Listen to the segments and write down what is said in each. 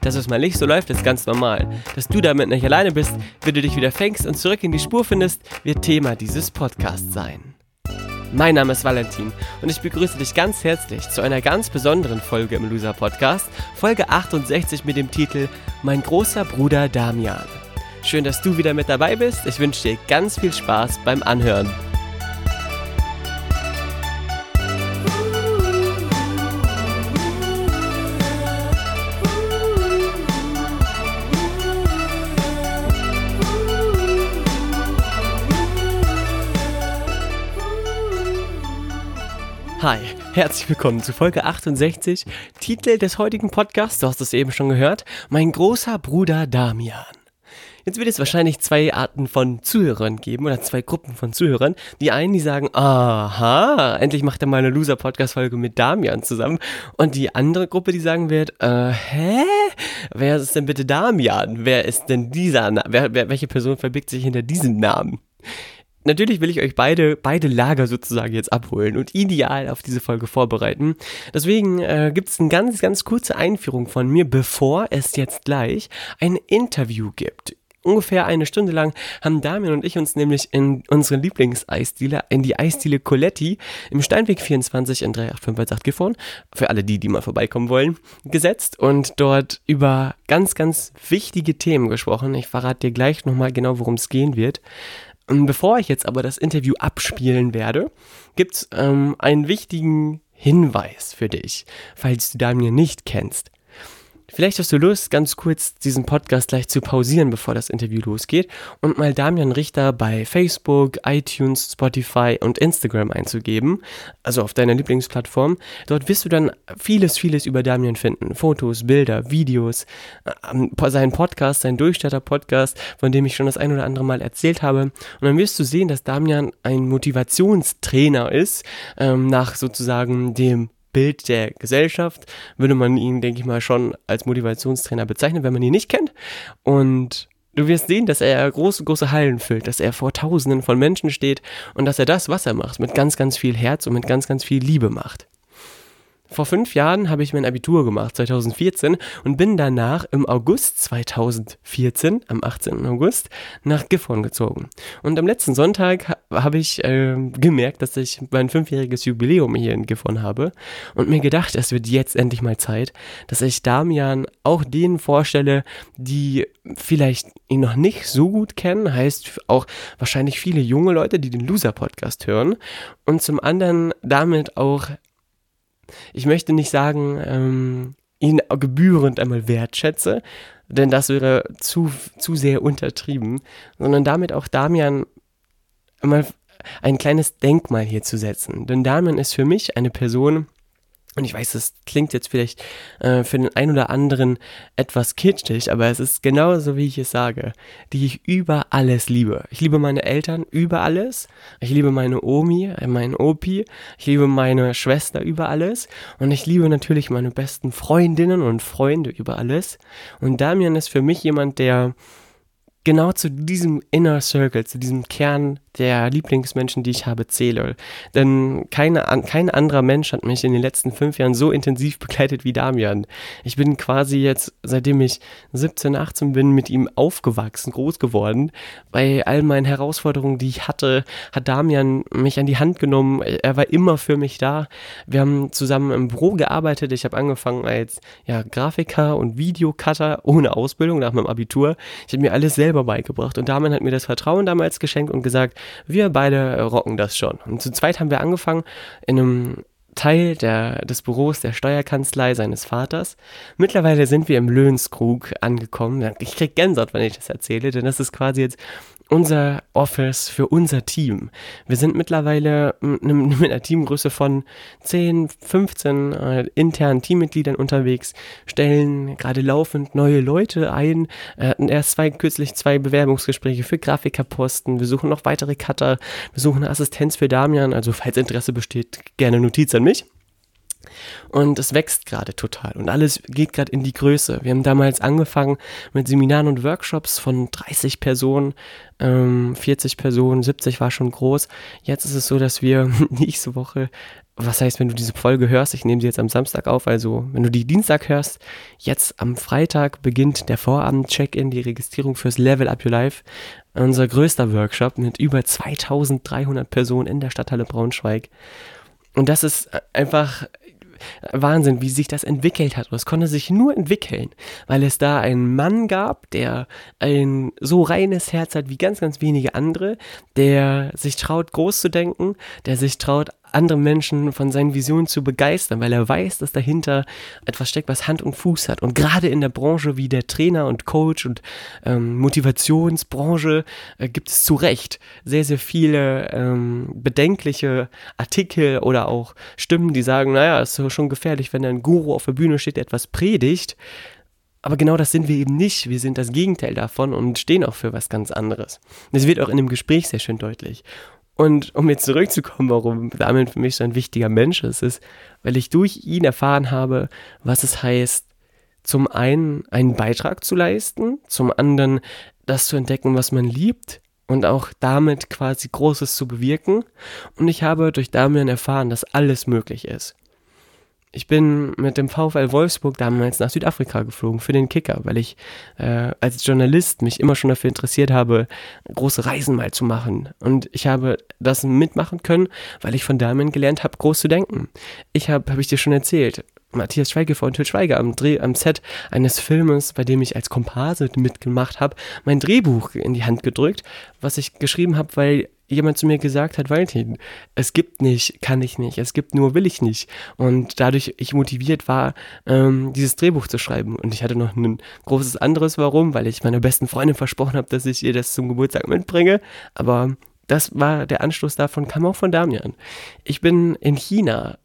Dass es mal nicht so läuft, ist ganz normal. Dass du damit nicht alleine bist, wenn du dich wieder fängst und zurück in die Spur findest, wird Thema dieses Podcasts sein. Mein Name ist Valentin und ich begrüße dich ganz herzlich zu einer ganz besonderen Folge im Loser Podcast, Folge 68 mit dem Titel Mein großer Bruder Damian. Schön, dass du wieder mit dabei bist. Ich wünsche dir ganz viel Spaß beim Anhören. Hi, herzlich willkommen zu Folge 68. Titel des heutigen Podcasts, du hast es eben schon gehört, mein großer Bruder Damian. Jetzt wird es wahrscheinlich zwei Arten von Zuhörern geben oder zwei Gruppen von Zuhörern. Die einen, die sagen, aha, endlich macht er mal eine Loser-Podcast-Folge mit Damian zusammen. Und die andere Gruppe, die sagen wird, äh, hä? Wer ist denn bitte Damian? Wer ist denn dieser, Na wer, wer, welche Person verbirgt sich hinter diesem Namen? Natürlich will ich euch beide, beide Lager sozusagen jetzt abholen und ideal auf diese Folge vorbereiten. Deswegen äh, gibt es eine ganz, ganz kurze Einführung von mir, bevor es jetzt gleich ein Interview gibt. Ungefähr eine Stunde lang haben Damian und ich uns nämlich in unsere Lieblingseisdiele, in die Eisdiele Coletti im Steinweg 24 in 38518 gefahren, für alle die, die mal vorbeikommen wollen, gesetzt und dort über ganz, ganz wichtige Themen gesprochen. Ich verrate dir gleich nochmal genau, worum es gehen wird. Bevor ich jetzt aber das Interview abspielen werde, gibt es ähm, einen wichtigen Hinweis für dich, falls du Daniel nicht kennst. Vielleicht hast du Lust, ganz kurz diesen Podcast gleich zu pausieren, bevor das Interview losgeht und mal Damian Richter bei Facebook, iTunes, Spotify und Instagram einzugeben, also auf deiner Lieblingsplattform. Dort wirst du dann vieles, vieles über Damian finden. Fotos, Bilder, Videos, äh, seinen Podcast, seinen Durchstarter-Podcast, von dem ich schon das ein oder andere Mal erzählt habe. Und dann wirst du sehen, dass Damian ein Motivationstrainer ist, ähm, nach sozusagen dem Bild der Gesellschaft würde man ihn, denke ich mal, schon als Motivationstrainer bezeichnen, wenn man ihn nicht kennt. Und du wirst sehen, dass er große, große Hallen füllt, dass er vor Tausenden von Menschen steht und dass er das, was er macht, mit ganz, ganz viel Herz und mit ganz, ganz viel Liebe macht. Vor fünf Jahren habe ich mein Abitur gemacht, 2014, und bin danach im August 2014, am 18. August, nach Gifhorn gezogen. Und am letzten Sonntag habe ich äh, gemerkt, dass ich mein fünfjähriges Jubiläum hier in Gifhorn habe und mir gedacht, es wird jetzt endlich mal Zeit, dass ich Damian auch denen vorstelle, die vielleicht ihn noch nicht so gut kennen, heißt auch wahrscheinlich viele junge Leute, die den Loser-Podcast hören und zum anderen damit auch ich möchte nicht sagen, ähm, ihn gebührend einmal wertschätze, denn das wäre zu, zu sehr untertrieben, sondern damit auch Damian einmal ein kleines Denkmal hier zu setzen. Denn Damian ist für mich eine Person, und ich weiß, das klingt jetzt vielleicht äh, für den einen oder anderen etwas kitschig, aber es ist genauso, wie ich es sage, die ich über alles liebe. Ich liebe meine Eltern über alles. Ich liebe meine Omi, äh, meinen Opi. Ich liebe meine Schwester über alles. Und ich liebe natürlich meine besten Freundinnen und Freunde über alles. Und Damian ist für mich jemand, der genau zu diesem Inner Circle, zu diesem Kern der Lieblingsmenschen, die ich habe, zähle. Denn keine, kein anderer Mensch hat mich in den letzten fünf Jahren so intensiv begleitet wie Damian. Ich bin quasi jetzt, seitdem ich 17, 18 bin, mit ihm aufgewachsen, groß geworden. Bei all meinen Herausforderungen, die ich hatte, hat Damian mich an die Hand genommen. Er war immer für mich da. Wir haben zusammen im Büro gearbeitet. Ich habe angefangen als ja, Grafiker und Videocutter ohne Ausbildung nach meinem Abitur. Ich habe mir alles selber beigebracht und Damian hat mir das Vertrauen damals geschenkt und gesagt, wir beide rocken das schon. Und zu zweit haben wir angefangen in einem Teil der, des Büros der Steuerkanzlei seines Vaters. Mittlerweile sind wir im Löhnskrug angekommen. Ich krieg Gänsehaut, wenn ich das erzähle, denn das ist quasi jetzt unser Office für unser Team. Wir sind mittlerweile mit einer Teamgröße von 10, 15 äh, internen Teammitgliedern unterwegs, stellen gerade laufend neue Leute ein, äh, hatten erst zwei, kürzlich zwei Bewerbungsgespräche für Grafikerposten, wir suchen noch weitere Cutter, wir suchen eine Assistenz für Damian, also falls Interesse besteht, gerne Notiz an mich. Und es wächst gerade total und alles geht gerade in die Größe. Wir haben damals angefangen mit Seminaren und Workshops von 30 Personen, ähm, 40 Personen, 70 war schon groß. Jetzt ist es so, dass wir nächste Woche, was heißt, wenn du diese Folge hörst, ich nehme sie jetzt am Samstag auf, also wenn du die Dienstag hörst, jetzt am Freitag beginnt der Vorabend-Check-In, die Registrierung fürs Level Up Your Life. Unser größter Workshop mit über 2300 Personen in der Stadthalle Braunschweig. Und das ist einfach Wahnsinn, wie sich das entwickelt hat. Und es konnte sich nur entwickeln, weil es da einen Mann gab, der ein so reines Herz hat wie ganz, ganz wenige andere, der sich traut, groß zu denken, der sich traut, andere Menschen von seinen Visionen zu begeistern, weil er weiß, dass dahinter etwas steckt, was Hand und Fuß hat. Und gerade in der Branche wie der Trainer und Coach und ähm, Motivationsbranche äh, gibt es zu Recht sehr, sehr viele ähm, bedenkliche Artikel oder auch Stimmen, die sagen, naja, es ist schon gefährlich, wenn ein Guru auf der Bühne steht, der etwas predigt. Aber genau das sind wir eben nicht. Wir sind das Gegenteil davon und stehen auch für was ganz anderes. Das wird auch in dem Gespräch sehr schön deutlich. Und um jetzt zurückzukommen, warum Damian für mich so ein wichtiger Mensch ist, ist, weil ich durch ihn erfahren habe, was es heißt, zum einen einen Beitrag zu leisten, zum anderen das zu entdecken, was man liebt und auch damit quasi Großes zu bewirken. Und ich habe durch Damian erfahren, dass alles möglich ist. Ich bin mit dem VfL Wolfsburg damals nach Südafrika geflogen für den Kicker, weil ich äh, als Journalist mich immer schon dafür interessiert habe, große Reisen mal zu machen. Und ich habe das mitmachen können, weil ich von Damen gelernt habe, groß zu denken. Ich habe, habe ich dir schon erzählt, Matthias Schweighöfer und Til Schweiger am Dreh, am Set eines Filmes, bei dem ich als Komparse mitgemacht habe, mein Drehbuch in die Hand gedrückt, was ich geschrieben habe, weil jemand zu mir gesagt hat, Valentin, es gibt nicht, kann ich nicht, es gibt nur, will ich nicht. Und dadurch ich motiviert war, ähm, dieses Drehbuch zu schreiben. Und ich hatte noch ein großes anderes Warum, weil ich meiner besten Freundin versprochen habe, dass ich ihr das zum Geburtstag mitbringe. Aber das war der Anstoß davon, kam auch von Damian. Ich bin in China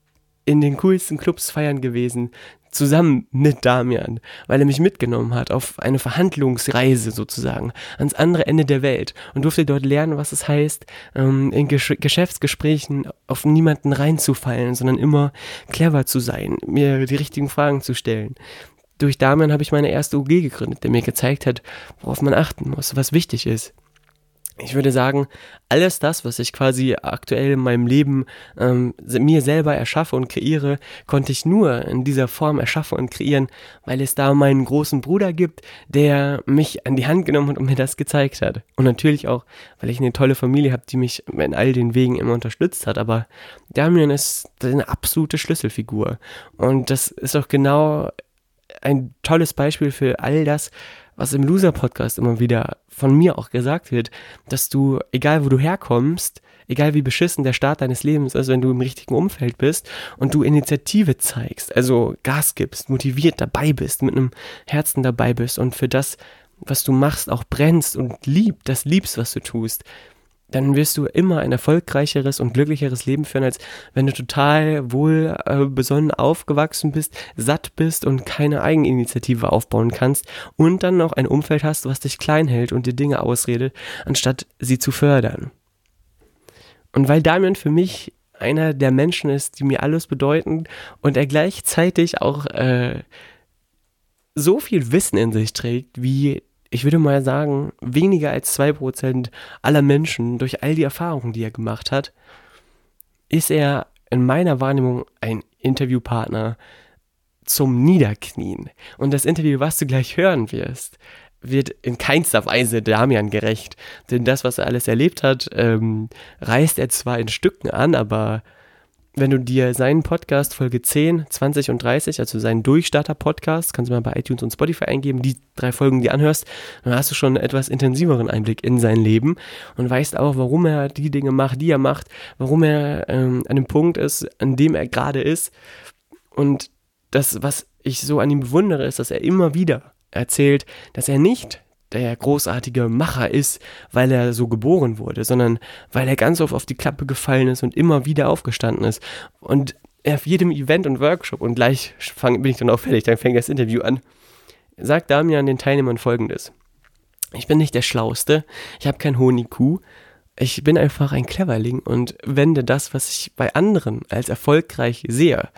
in den coolsten Clubs feiern gewesen, zusammen mit Damian, weil er mich mitgenommen hat auf eine Verhandlungsreise sozusagen ans andere Ende der Welt und durfte dort lernen, was es heißt, ähm, in Gesch Geschäftsgesprächen auf niemanden reinzufallen, sondern immer clever zu sein, mir die richtigen Fragen zu stellen. Durch Damian habe ich meine erste UG gegründet, der mir gezeigt hat, worauf man achten muss, was wichtig ist ich würde sagen, alles das, was ich quasi aktuell in meinem Leben ähm, mir selber erschaffe und kreiere, konnte ich nur in dieser Form erschaffen und kreieren, weil es da meinen großen Bruder gibt, der mich an die Hand genommen hat und mir das gezeigt hat. Und natürlich auch, weil ich eine tolle Familie habe, die mich in all den Wegen immer unterstützt hat. Aber Damian ist eine absolute Schlüsselfigur. Und das ist auch genau ein tolles Beispiel für all das, was im Loser-Podcast immer wieder von mir auch gesagt wird, dass du, egal wo du herkommst, egal wie beschissen der Start deines Lebens ist, wenn du im richtigen Umfeld bist und du Initiative zeigst, also Gas gibst, motiviert dabei bist, mit einem Herzen dabei bist und für das, was du machst, auch brennst und liebst, das liebst, was du tust, dann wirst du immer ein erfolgreicheres und glücklicheres Leben führen, als wenn du total wohl äh, besonnen aufgewachsen bist, satt bist und keine Eigeninitiative aufbauen kannst und dann noch ein Umfeld hast, was dich klein hält und dir Dinge ausredet, anstatt sie zu fördern. Und weil Damian für mich einer der Menschen ist, die mir alles bedeuten und er gleichzeitig auch äh, so viel Wissen in sich trägt, wie ich würde mal sagen, weniger als 2% aller Menschen durch all die Erfahrungen, die er gemacht hat, ist er in meiner Wahrnehmung ein Interviewpartner zum Niederknien. Und das Interview, was du gleich hören wirst, wird in keinster Weise Damian gerecht. Denn das, was er alles erlebt hat, ähm, reißt er zwar in Stücken an, aber wenn du dir seinen Podcast Folge 10, 20 und 30, also seinen Durchstarter-Podcast, kannst du mal bei iTunes und Spotify eingeben, die drei Folgen, die anhörst, dann hast du schon einen etwas intensiveren Einblick in sein Leben und weißt auch, warum er die Dinge macht, die er macht, warum er ähm, an dem Punkt ist, an dem er gerade ist. Und das, was ich so an ihm bewundere, ist, dass er immer wieder erzählt, dass er nicht der großartige Macher ist, weil er so geboren wurde, sondern weil er ganz oft auf die Klappe gefallen ist und immer wieder aufgestanden ist. Und auf jedem Event und Workshop, und gleich fang, bin ich dann auch fertig, dann fängt das Interview an, sagt Damian den Teilnehmern folgendes. Ich bin nicht der Schlauste, ich habe kein hohen IQ, ich bin einfach ein Cleverling und wende das, was ich bei anderen als erfolgreich sehe,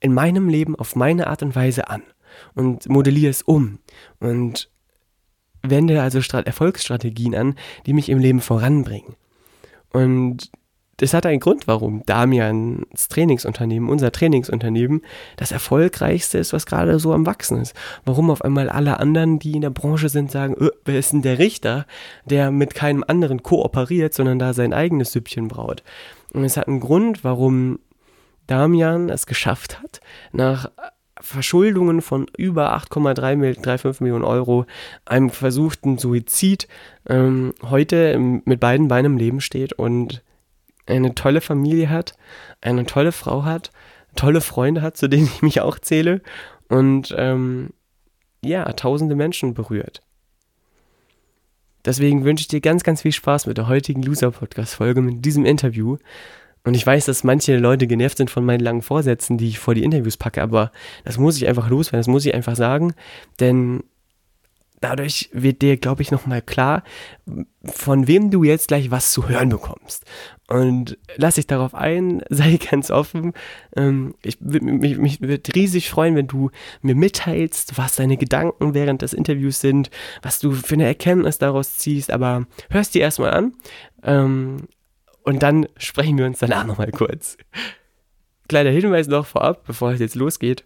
in meinem Leben auf meine Art und Weise an und modelliere es um und wende also Strat Erfolgsstrategien an, die mich im Leben voranbringen. Und das hat einen Grund, warum Damians Trainingsunternehmen, unser Trainingsunternehmen, das erfolgreichste ist, was gerade so am Wachsen ist. Warum auf einmal alle anderen, die in der Branche sind, sagen, öh, wer ist denn der Richter, der mit keinem anderen kooperiert, sondern da sein eigenes Süppchen braut. Und es hat einen Grund, warum Damian es geschafft hat, nach Verschuldungen von über 8,35 Millionen Euro, einem versuchten Suizid, ähm, heute mit beiden Beinen im Leben steht und eine tolle Familie hat, eine tolle Frau hat, tolle Freunde hat, zu denen ich mich auch zähle und ähm, ja, tausende Menschen berührt. Deswegen wünsche ich dir ganz, ganz viel Spaß mit der heutigen Loser-Podcast-Folge, mit diesem Interview. Und ich weiß, dass manche Leute genervt sind von meinen langen Vorsätzen, die ich vor die Interviews packe, aber das muss ich einfach loswerden, das muss ich einfach sagen, denn dadurch wird dir, glaube ich, nochmal klar, von wem du jetzt gleich was zu hören bekommst. Und lass dich darauf ein, sei ganz offen. Ähm, ich mich, mich würde riesig freuen, wenn du mir mitteilst, was deine Gedanken während des Interviews sind, was du für eine Erkenntnis daraus ziehst, aber hörst dir erstmal an. Und dann sprechen wir uns danach nochmal kurz. Kleiner Hinweis noch vorab, bevor es jetzt losgeht.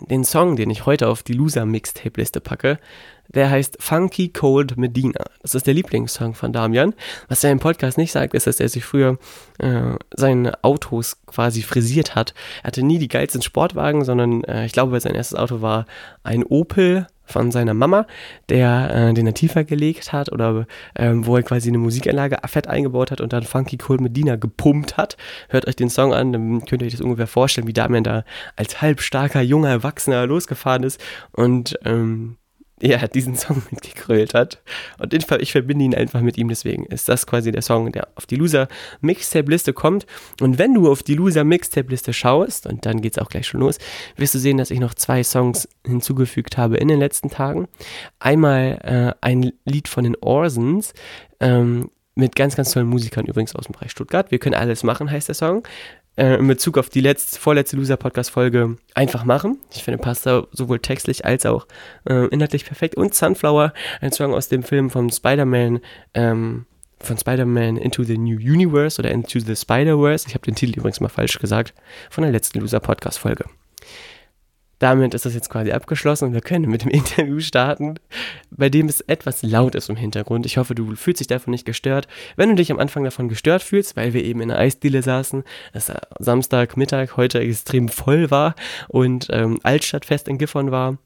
Den Song, den ich heute auf die Loser Mixtape Liste packe, der heißt Funky Cold Medina. Das ist der Lieblingssong von Damian. Was er im Podcast nicht sagt, ist, dass er sich früher äh, seine Autos quasi frisiert hat. Er hatte nie die geilsten Sportwagen, sondern äh, ich glaube, sein erstes Auto war ein Opel von seiner Mama, der äh, den er tiefer gelegt hat oder ähm, wo er quasi eine Musikanlage fett eingebaut hat und dann Funky Cold Medina gepumpt hat. Hört euch den Song an, dann könnt ihr euch das ungefähr vorstellen, wie Damian da als halbstarker, junger Erwachsener losgefahren ist und ähm, ja, diesen Song mitgegrölt hat. Und ich verbinde ihn einfach mit ihm, deswegen ist das quasi der Song, der auf die Loser Mixtape-Liste kommt. Und wenn du auf die Loser Mixtape-Liste schaust, und dann geht es auch gleich schon los, wirst du sehen, dass ich noch zwei Songs hinzugefügt habe in den letzten Tagen. Einmal äh, ein Lied von den Orsons, ähm, mit ganz, ganz tollen Musikern übrigens aus dem Bereich Stuttgart. Wir können alles machen, heißt der Song äh, in Bezug auf die letzte, vorletzte Loser-Podcast-Folge einfach machen. Ich finde, passt da sowohl textlich als auch äh, inhaltlich perfekt. Und Sunflower, ein Song aus dem Film von Spider-Man, ähm, von Spider-Man Into the New Universe oder Into the Spider-Verse. Ich habe den Titel übrigens mal falsch gesagt, von der letzten Loser-Podcast-Folge damit ist das jetzt quasi abgeschlossen und wir können mit dem Interview starten, bei dem es etwas laut ist im Hintergrund. Ich hoffe, du fühlst dich davon nicht gestört. Wenn du dich am Anfang davon gestört fühlst, weil wir eben in einer Eisdiele saßen, es Samstagmittag heute extrem voll war und ähm, Altstadtfest in Gifhorn war,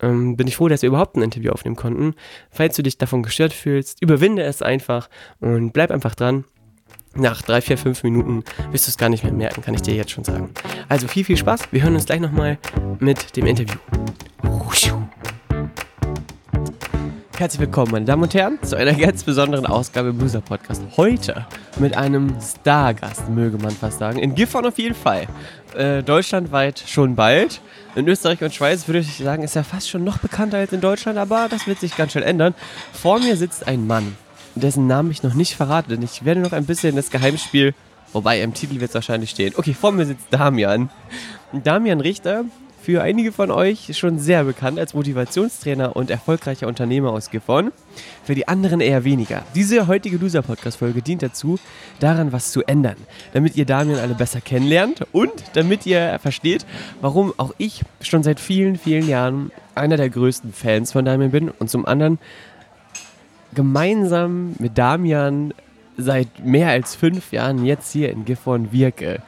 ähm, bin ich froh, dass wir überhaupt ein Interview aufnehmen konnten. Falls du dich davon gestört fühlst, überwinde es einfach und bleib einfach dran nach drei, vier, fünf Minuten wirst du es gar nicht mehr merken, kann ich dir jetzt schon sagen. Also viel, viel Spaß. Wir hören uns gleich nochmal mit dem Interview. Herzlich willkommen, meine Damen und Herren, zu einer ganz besonderen Ausgabe Loser Podcast. Heute mit einem Stargast, möge man fast sagen. In Gifhorn auf jeden Fall. Äh, deutschlandweit schon bald. In Österreich und Schweiz würde ich sagen, ist er fast schon noch bekannter als in Deutschland, aber das wird sich ganz schnell ändern. Vor mir sitzt ein Mann, dessen Namen ich noch nicht verrate, denn ich werde noch ein bisschen das Geheimspiel, wobei im Titel wird es wahrscheinlich stehen. Okay, vor mir sitzt Damian. Damian Richter, für einige von euch schon sehr bekannt als Motivationstrainer und erfolgreicher Unternehmer aus Gifhorn. Für die anderen eher weniger. Diese heutige Loser-Podcast-Folge dient dazu, daran was zu ändern, damit ihr Damian alle besser kennenlernt und damit ihr versteht, warum auch ich schon seit vielen, vielen Jahren einer der größten Fans von Damian bin und zum anderen gemeinsam mit Damian seit mehr als fünf Jahren jetzt hier in Gifhorn wirke.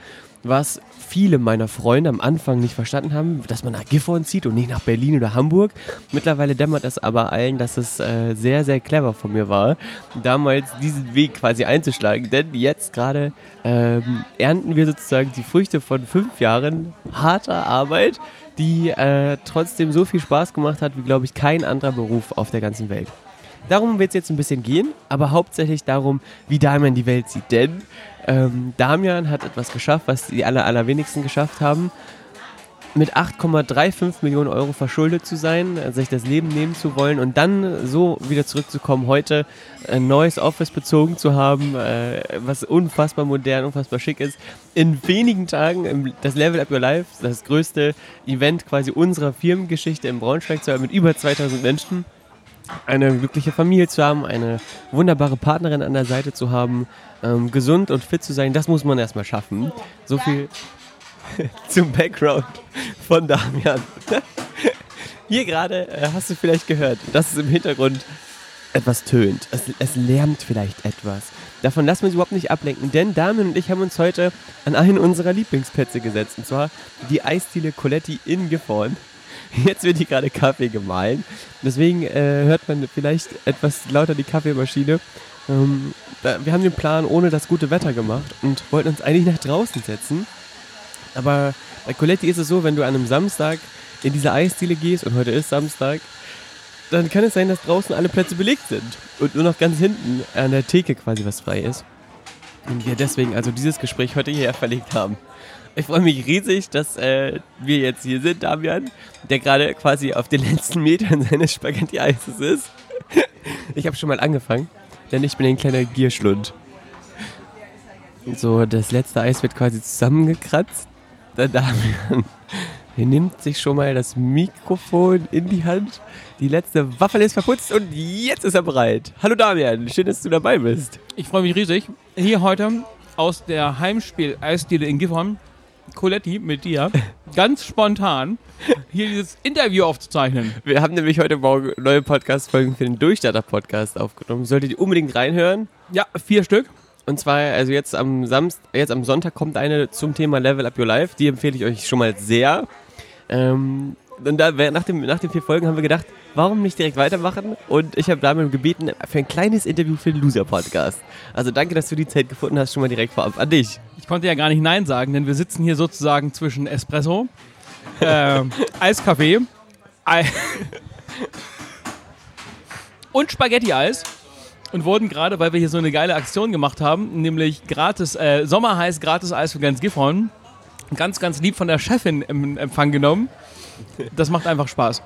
Was viele meiner Freunde am Anfang nicht verstanden haben, dass man nach Gifhorn zieht und nicht nach Berlin oder Hamburg. Mittlerweile dämmert es aber allen, dass es äh, sehr, sehr clever von mir war, damals diesen Weg quasi einzuschlagen. Denn jetzt gerade ähm, ernten wir sozusagen die Früchte von fünf Jahren harter Arbeit die äh, trotzdem so viel Spaß gemacht hat, wie, glaube ich, kein anderer Beruf auf der ganzen Welt. Darum wird es jetzt ein bisschen gehen, aber hauptsächlich darum, wie Damian die Welt sieht. Denn ähm, Damian hat etwas geschafft, was die aller, allerwenigsten geschafft haben mit 8,35 Millionen Euro verschuldet zu sein, sich das Leben nehmen zu wollen und dann so wieder zurückzukommen, heute ein neues Office bezogen zu haben, äh, was unfassbar modern, unfassbar schick ist. In wenigen Tagen das Level Up Your Life, das größte Event quasi unserer Firmengeschichte in Braunschweig mit über 2000 Menschen. Eine glückliche Familie zu haben, eine wunderbare Partnerin an der Seite zu haben, ähm, gesund und fit zu sein, das muss man erstmal schaffen. So viel zum Background von Damian. Hier gerade äh, hast du vielleicht gehört, dass es im Hintergrund etwas tönt. Es, es lärmt vielleicht etwas. Davon lassen wir uns überhaupt nicht ablenken, denn Damian und ich haben uns heute an einen unserer Lieblingsplätze gesetzt. Und zwar die Eisdiele Coletti in Gifhorn. Jetzt wird hier gerade Kaffee gemahlen. Deswegen äh, hört man vielleicht etwas lauter die Kaffeemaschine. Ähm, wir haben den Plan ohne das gute Wetter gemacht und wollten uns eigentlich nach draußen setzen. Aber bei Coletti ist es so, wenn du an einem Samstag in diese Eisdiele gehst und heute ist Samstag, dann kann es sein, dass draußen alle Plätze belegt sind und nur noch ganz hinten an der Theke quasi was frei ist. Und wir deswegen also dieses Gespräch heute hierher verlegt haben. Ich freue mich riesig, dass äh, wir jetzt hier sind, Damian, der gerade quasi auf den letzten Metern seines Spaghetti-Eises ist. ich habe schon mal angefangen, denn ich bin ein kleiner Gierschlund. So, das letzte Eis wird quasi zusammengekratzt der Damian. Er nimmt sich schon mal das Mikrofon in die Hand. Die letzte Waffel ist verputzt und jetzt ist er bereit. Hallo Damian, schön, dass du dabei bist. Ich freue mich riesig. Hier heute aus der Heimspiel-Eisdiele in Gifhorn, Coletti mit dir, ganz spontan hier dieses Interview aufzuzeichnen. Wir haben nämlich heute Morgen neue Podcast-Folgen für den Durchstarter-Podcast aufgenommen. Solltet ihr unbedingt reinhören. Ja, vier Stück. Und zwar, also jetzt am Samstag, jetzt am Sonntag kommt eine zum Thema Level Up Your Life. Die empfehle ich euch schon mal sehr. Ähm, und da, nach, dem, nach den vier Folgen haben wir gedacht, warum nicht direkt weitermachen? Und ich habe damit gebeten für ein kleines Interview für den Loser Podcast. Also danke, dass du die Zeit gefunden hast, schon mal direkt vorab an dich. Ich konnte ja gar nicht Nein sagen, denn wir sitzen hier sozusagen zwischen Espresso, äh, Eiskaffee Ei und Spaghetti-Eis und wurden gerade, weil wir hier so eine geile Aktion gemacht haben, nämlich gratis, äh, Sommerheiß gratis Eis für ganz Gifhorn, ganz, ganz lieb von der Chefin im Empfang genommen. Das macht einfach Spaß.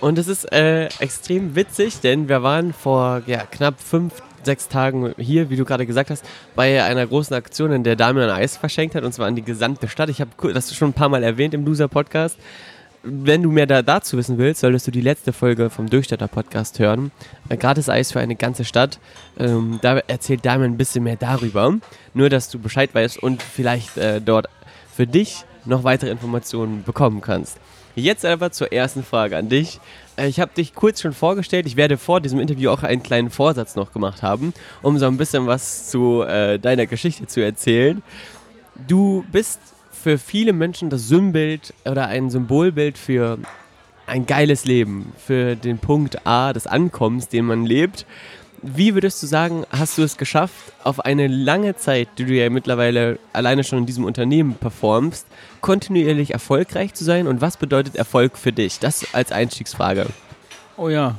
Und es ist äh, extrem witzig, denn wir waren vor ja, knapp fünf, sechs Tagen hier, wie du gerade gesagt hast, bei einer großen Aktion, in der Damian Eis verschenkt hat, und zwar an die gesamte Stadt. Ich habe das schon ein paar Mal erwähnt im Loser-Podcast wenn du mehr da, dazu wissen willst, solltest du die letzte Folge vom Durchstatter-Podcast hören. Äh, gratis Eis für eine ganze Stadt. Ähm, da erzählt Damian ein bisschen mehr darüber. Nur, dass du Bescheid weißt und vielleicht äh, dort für dich noch weitere Informationen bekommen kannst. Jetzt aber zur ersten Frage an dich. Äh, ich habe dich kurz schon vorgestellt. Ich werde vor diesem Interview auch einen kleinen Vorsatz noch gemacht haben, um so ein bisschen was zu äh, deiner Geschichte zu erzählen. Du bist für viele Menschen das Symbolild oder ein Symbolbild für ein geiles Leben, für den Punkt A des Ankommens, den man lebt. Wie würdest du sagen, hast du es geschafft, auf eine lange Zeit, die du ja mittlerweile alleine schon in diesem Unternehmen performst, kontinuierlich erfolgreich zu sein? Und was bedeutet Erfolg für dich? Das als Einstiegsfrage. Oh ja,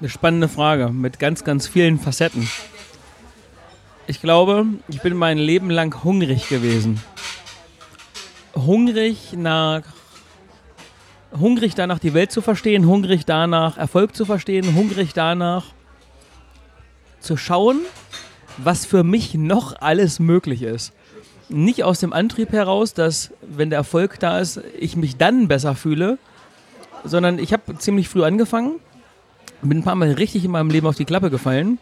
eine spannende Frage mit ganz, ganz vielen Facetten. Ich glaube, ich bin mein Leben lang hungrig gewesen hungrig nach hungrig danach die Welt zu verstehen, hungrig danach Erfolg zu verstehen, hungrig danach zu schauen, was für mich noch alles möglich ist. Nicht aus dem Antrieb heraus, dass wenn der Erfolg da ist, ich mich dann besser fühle, sondern ich habe ziemlich früh angefangen, bin ein paar Mal richtig in meinem Leben auf die Klappe gefallen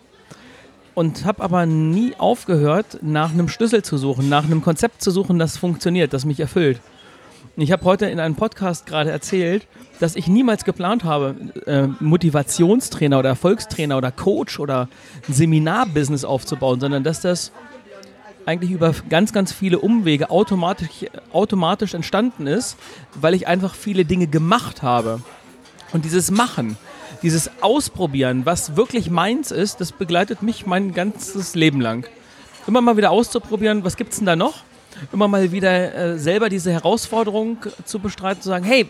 und habe aber nie aufgehört, nach einem Schlüssel zu suchen, nach einem Konzept zu suchen, das funktioniert, das mich erfüllt. Ich habe heute in einem Podcast gerade erzählt, dass ich niemals geplant habe, äh, Motivationstrainer oder Erfolgstrainer oder Coach oder ein Seminarbusiness aufzubauen, sondern dass das eigentlich über ganz, ganz viele Umwege automatisch, automatisch entstanden ist, weil ich einfach viele Dinge gemacht habe. Und dieses Machen, dieses Ausprobieren, was wirklich meins ist, das begleitet mich mein ganzes Leben lang. Immer mal wieder auszuprobieren, was gibt es denn da noch? Immer mal wieder äh, selber diese Herausforderung zu bestreiten, zu sagen, hey,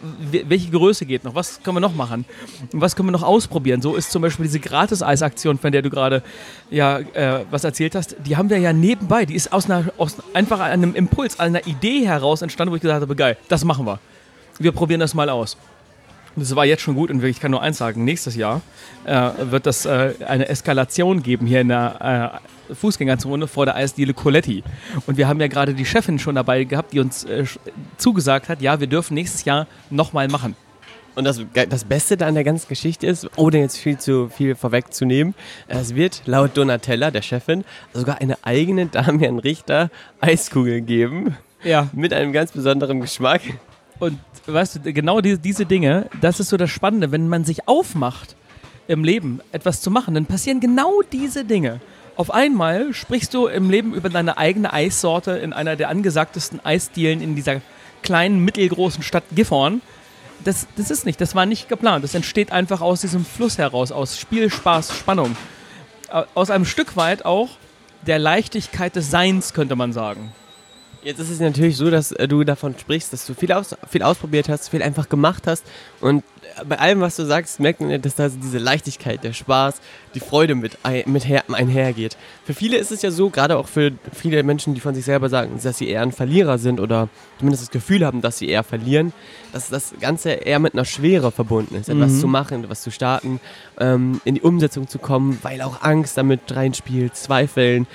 welche Größe geht noch? Was können wir noch machen? Was können wir noch ausprobieren? So ist zum Beispiel diese Gratis-Eis-Aktion, von der du gerade ja äh, was erzählt hast, die haben wir ja nebenbei. Die ist aus einer, aus einfach einem Impuls, einer Idee heraus entstanden, wo ich gesagt habe, geil, das machen wir. Wir probieren das mal aus. Das war jetzt schon gut und ich kann nur eins sagen, nächstes Jahr äh, wird das äh, eine Eskalation geben hier in der äh, Fußgängerzone vor der Eisdiele Coletti. Und wir haben ja gerade die Chefin schon dabei gehabt, die uns äh, zugesagt hat, ja, wir dürfen nächstes Jahr nochmal machen. Und das, das Beste an der ganzen Geschichte ist, ohne jetzt viel zu viel vorwegzunehmen, es wird laut Donatella, der Chefin, sogar eine eigene Damian Richter Eiskugel geben. Ja. Mit einem ganz besonderen Geschmack. Und weißt du, genau die, diese Dinge, das ist so das Spannende, wenn man sich aufmacht im Leben etwas zu machen, dann passieren genau diese Dinge. Auf einmal sprichst du im Leben über deine eigene Eissorte in einer der angesagtesten Eisdielen in dieser kleinen, mittelgroßen Stadt Gifhorn. Das, das ist nicht, das war nicht geplant. Das entsteht einfach aus diesem Fluss heraus, aus Spiel, Spaß, Spannung. Aus einem Stück weit auch der Leichtigkeit des Seins, könnte man sagen. Jetzt ist es natürlich so, dass äh, du davon sprichst, dass du viel, aus, viel ausprobiert hast, viel einfach gemacht hast. Und äh, bei allem, was du sagst, merkt man, dass da diese Leichtigkeit, der Spaß, die Freude mit, mit her, einhergeht. Für viele ist es ja so, gerade auch für viele Menschen, die von sich selber sagen, dass sie eher ein Verlierer sind oder zumindest das Gefühl haben, dass sie eher verlieren, dass das Ganze eher mit einer Schwere verbunden ist. Etwas mhm. zu machen, etwas zu starten, ähm, in die Umsetzung zu kommen, weil auch Angst damit reinspielt, Zweifeln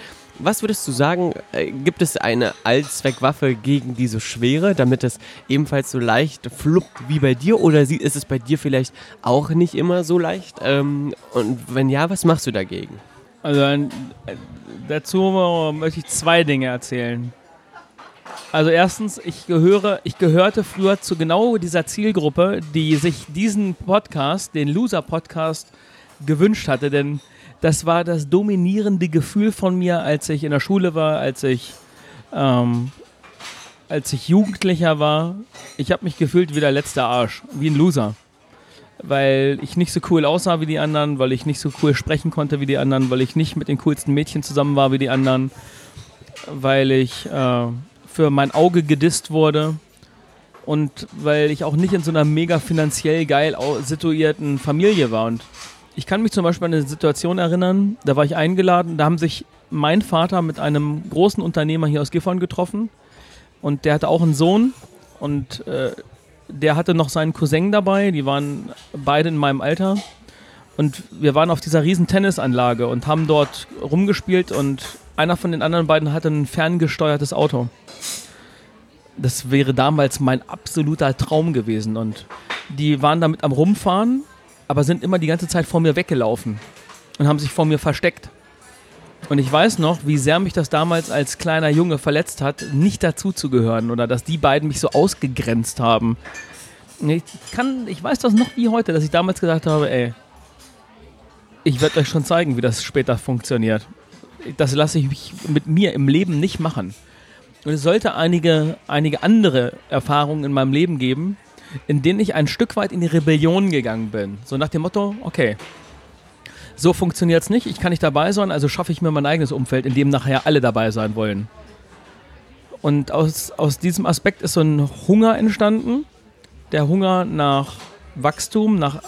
was würdest du sagen, äh, gibt es eine Allzweckwaffe gegen diese Schwere, damit es ebenfalls so leicht fluppt wie bei dir? Oder ist es bei dir vielleicht auch nicht immer so leicht? Ähm, und wenn ja, was machst du dagegen? Also äh, dazu möchte ich zwei Dinge erzählen. Also erstens, ich gehöre, ich gehörte früher zu genau dieser Zielgruppe, die sich diesen Podcast, den Loser Podcast, gewünscht hatte, denn das war das dominierende Gefühl von mir, als ich in der Schule war, als ich, ähm, als ich Jugendlicher war. Ich habe mich gefühlt wie der letzte Arsch, wie ein Loser. Weil ich nicht so cool aussah wie die anderen, weil ich nicht so cool sprechen konnte wie die anderen, weil ich nicht mit den coolsten Mädchen zusammen war wie die anderen, weil ich äh, für mein Auge gedisst wurde und weil ich auch nicht in so einer mega finanziell geil situierten Familie war. Und ich kann mich zum Beispiel an eine Situation erinnern, da war ich eingeladen, da haben sich mein Vater mit einem großen Unternehmer hier aus Gifhorn getroffen und der hatte auch einen Sohn und äh, der hatte noch seinen Cousin dabei, die waren beide in meinem Alter und wir waren auf dieser riesen Tennisanlage und haben dort rumgespielt und einer von den anderen beiden hatte ein ferngesteuertes Auto. Das wäre damals mein absoluter Traum gewesen und die waren damit am Rumfahren aber sind immer die ganze Zeit vor mir weggelaufen und haben sich vor mir versteckt. Und ich weiß noch, wie sehr mich das damals als kleiner Junge verletzt hat, nicht dazuzugehören oder dass die beiden mich so ausgegrenzt haben. Ich, kann, ich weiß das noch wie heute, dass ich damals gesagt habe, ey, ich werde euch schon zeigen, wie das später funktioniert. Das lasse ich mich mit mir im Leben nicht machen. Und es sollte einige, einige andere Erfahrungen in meinem Leben geben, in denen ich ein Stück weit in die Rebellion gegangen bin. So nach dem Motto, okay, so funktioniert es nicht, ich kann nicht dabei sein, also schaffe ich mir mein eigenes Umfeld, in dem nachher alle dabei sein wollen. Und aus, aus diesem Aspekt ist so ein Hunger entstanden, der Hunger nach Wachstum, nach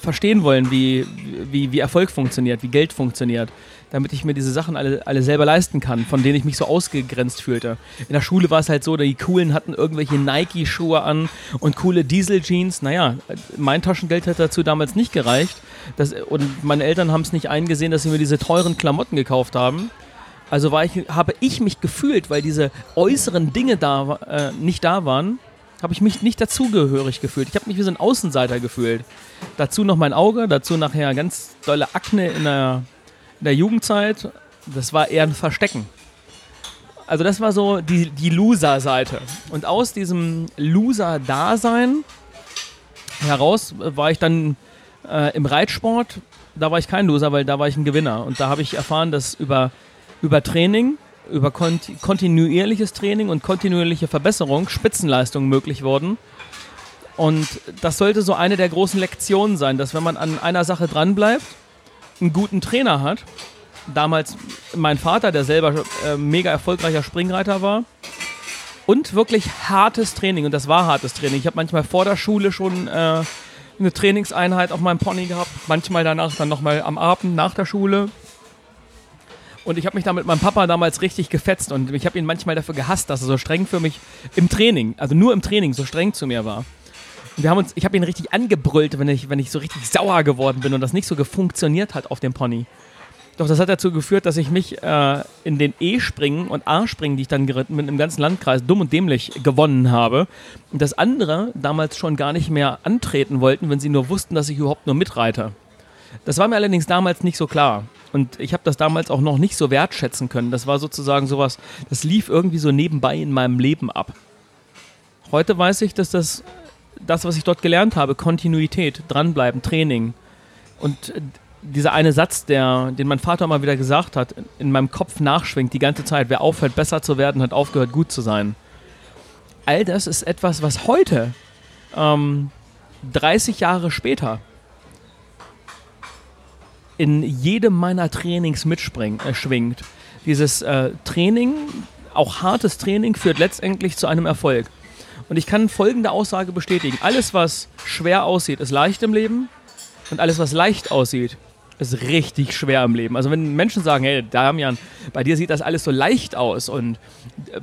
verstehen wollen, wie, wie, wie Erfolg funktioniert, wie Geld funktioniert, damit ich mir diese Sachen alle, alle selber leisten kann, von denen ich mich so ausgegrenzt fühlte. In der Schule war es halt so, die Coolen hatten irgendwelche Nike-Schuhe an und coole Diesel-Jeans. Naja, mein Taschengeld hat dazu damals nicht gereicht. Das, und meine Eltern haben es nicht eingesehen, dass sie mir diese teuren Klamotten gekauft haben. Also war ich, habe ich mich gefühlt, weil diese äußeren Dinge da äh, nicht da waren, habe ich mich nicht dazugehörig gefühlt. Ich habe mich wie so ein Außenseiter gefühlt. Dazu noch mein Auge, dazu nachher ganz dolle Akne in der, in der Jugendzeit. Das war eher ein Verstecken. Also das war so die, die Loser-Seite. Und aus diesem Loser-Dasein heraus war ich dann äh, im Reitsport. Da war ich kein Loser, weil da war ich ein Gewinner. Und da habe ich erfahren, dass über, über Training über kontinuierliches Training und kontinuierliche Verbesserung Spitzenleistungen möglich wurden. Und das sollte so eine der großen Lektionen sein, dass wenn man an einer Sache dranbleibt, einen guten Trainer hat, damals mein Vater, der selber äh, mega erfolgreicher Springreiter war. Und wirklich hartes Training. Und das war hartes Training. Ich habe manchmal vor der Schule schon äh, eine Trainingseinheit auf meinem Pony gehabt. Manchmal danach dann nochmal am Abend nach der Schule. Und ich habe mich da mit meinem Papa damals richtig gefetzt und ich habe ihn manchmal dafür gehasst, dass er so streng für mich im Training, also nur im Training, so streng zu mir war. Wir haben uns, ich habe ihn richtig angebrüllt, wenn ich, wenn ich so richtig sauer geworden bin und das nicht so gefunktioniert hat auf dem Pony. Doch das hat dazu geführt, dass ich mich äh, in den E-Springen und A-Springen, die ich dann geritten bin, im ganzen Landkreis dumm und dämlich gewonnen habe. Und dass andere damals schon gar nicht mehr antreten wollten, wenn sie nur wussten, dass ich überhaupt nur mitreite. Das war mir allerdings damals nicht so klar. Und ich habe das damals auch noch nicht so wertschätzen können. Das war sozusagen sowas, das lief irgendwie so nebenbei in meinem Leben ab. Heute weiß ich, dass das, das was ich dort gelernt habe, Kontinuität, dranbleiben, Training und dieser eine Satz, der, den mein Vater mal wieder gesagt hat, in meinem Kopf nachschwingt die ganze Zeit, wer aufhört, besser zu werden, hat aufgehört, gut zu sein. All das ist etwas, was heute, ähm, 30 Jahre später, in jedem meiner Trainings mitschwingt. Äh, Dieses äh, Training, auch hartes Training, führt letztendlich zu einem Erfolg. Und ich kann folgende Aussage bestätigen. Alles, was schwer aussieht, ist leicht im Leben. Und alles, was leicht aussieht, ist richtig schwer im Leben. Also wenn Menschen sagen, hey Damian, bei dir sieht das alles so leicht aus und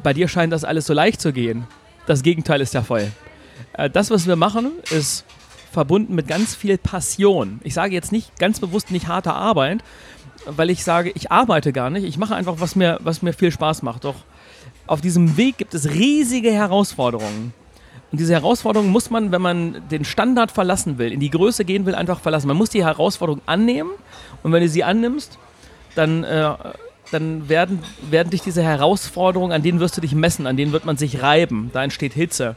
bei dir scheint das alles so leicht zu gehen, das Gegenteil ist der Fall. Äh, das, was wir machen, ist verbunden mit ganz viel Passion. Ich sage jetzt nicht ganz bewusst nicht harte Arbeit, weil ich sage, ich arbeite gar nicht. Ich mache einfach, was mir, was mir viel Spaß macht. Doch auf diesem Weg gibt es riesige Herausforderungen. Und diese Herausforderungen muss man, wenn man den Standard verlassen will, in die Größe gehen will, einfach verlassen. Man muss die Herausforderung annehmen und wenn du sie annimmst, dann, äh, dann werden, werden dich diese Herausforderungen, an denen wirst du dich messen, an denen wird man sich reiben. Da entsteht Hitze.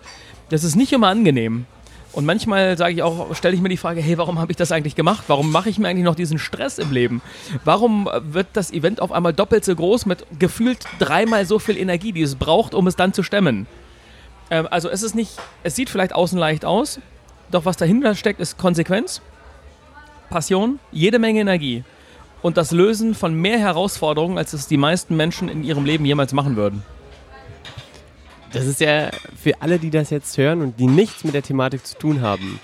Das ist nicht immer angenehm. Und manchmal sage ich auch, stelle ich mir die Frage, hey, warum habe ich das eigentlich gemacht? Warum mache ich mir eigentlich noch diesen Stress im Leben? Warum wird das Event auf einmal doppelt so groß mit gefühlt dreimal so viel Energie, die es braucht, um es dann zu stemmen? Ähm, also es ist nicht, es sieht vielleicht außen leicht aus, doch was dahinter steckt, ist Konsequenz, Passion, jede Menge Energie und das Lösen von mehr Herausforderungen, als es die meisten Menschen in ihrem Leben jemals machen würden. Das ist ja für alle, die das jetzt hören und die nichts mit der Thematik zu tun haben.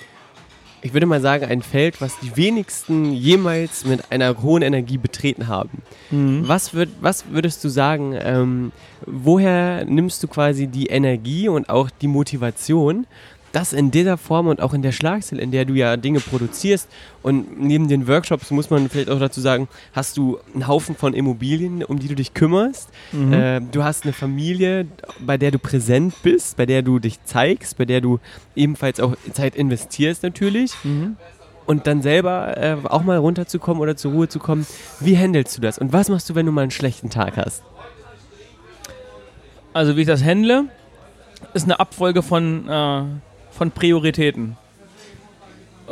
Ich würde mal sagen, ein Feld, was die wenigsten jemals mit einer hohen Energie betreten haben. Mhm. Was, würd, was würdest du sagen, ähm, woher nimmst du quasi die Energie und auch die Motivation, das in dieser Form und auch in der Schlagzeile, in der du ja Dinge produzierst und neben den Workshops muss man vielleicht auch dazu sagen, hast du einen Haufen von Immobilien, um die du dich kümmerst. Mhm. Äh, du hast eine Familie, bei der du präsent bist, bei der du dich zeigst, bei der du ebenfalls auch Zeit investierst natürlich. Mhm. Und dann selber äh, auch mal runterzukommen oder zur Ruhe zu kommen. Wie handelst du das? Und was machst du, wenn du mal einen schlechten Tag hast? Also wie ich das handle, ist eine Abfolge von äh, von Prioritäten.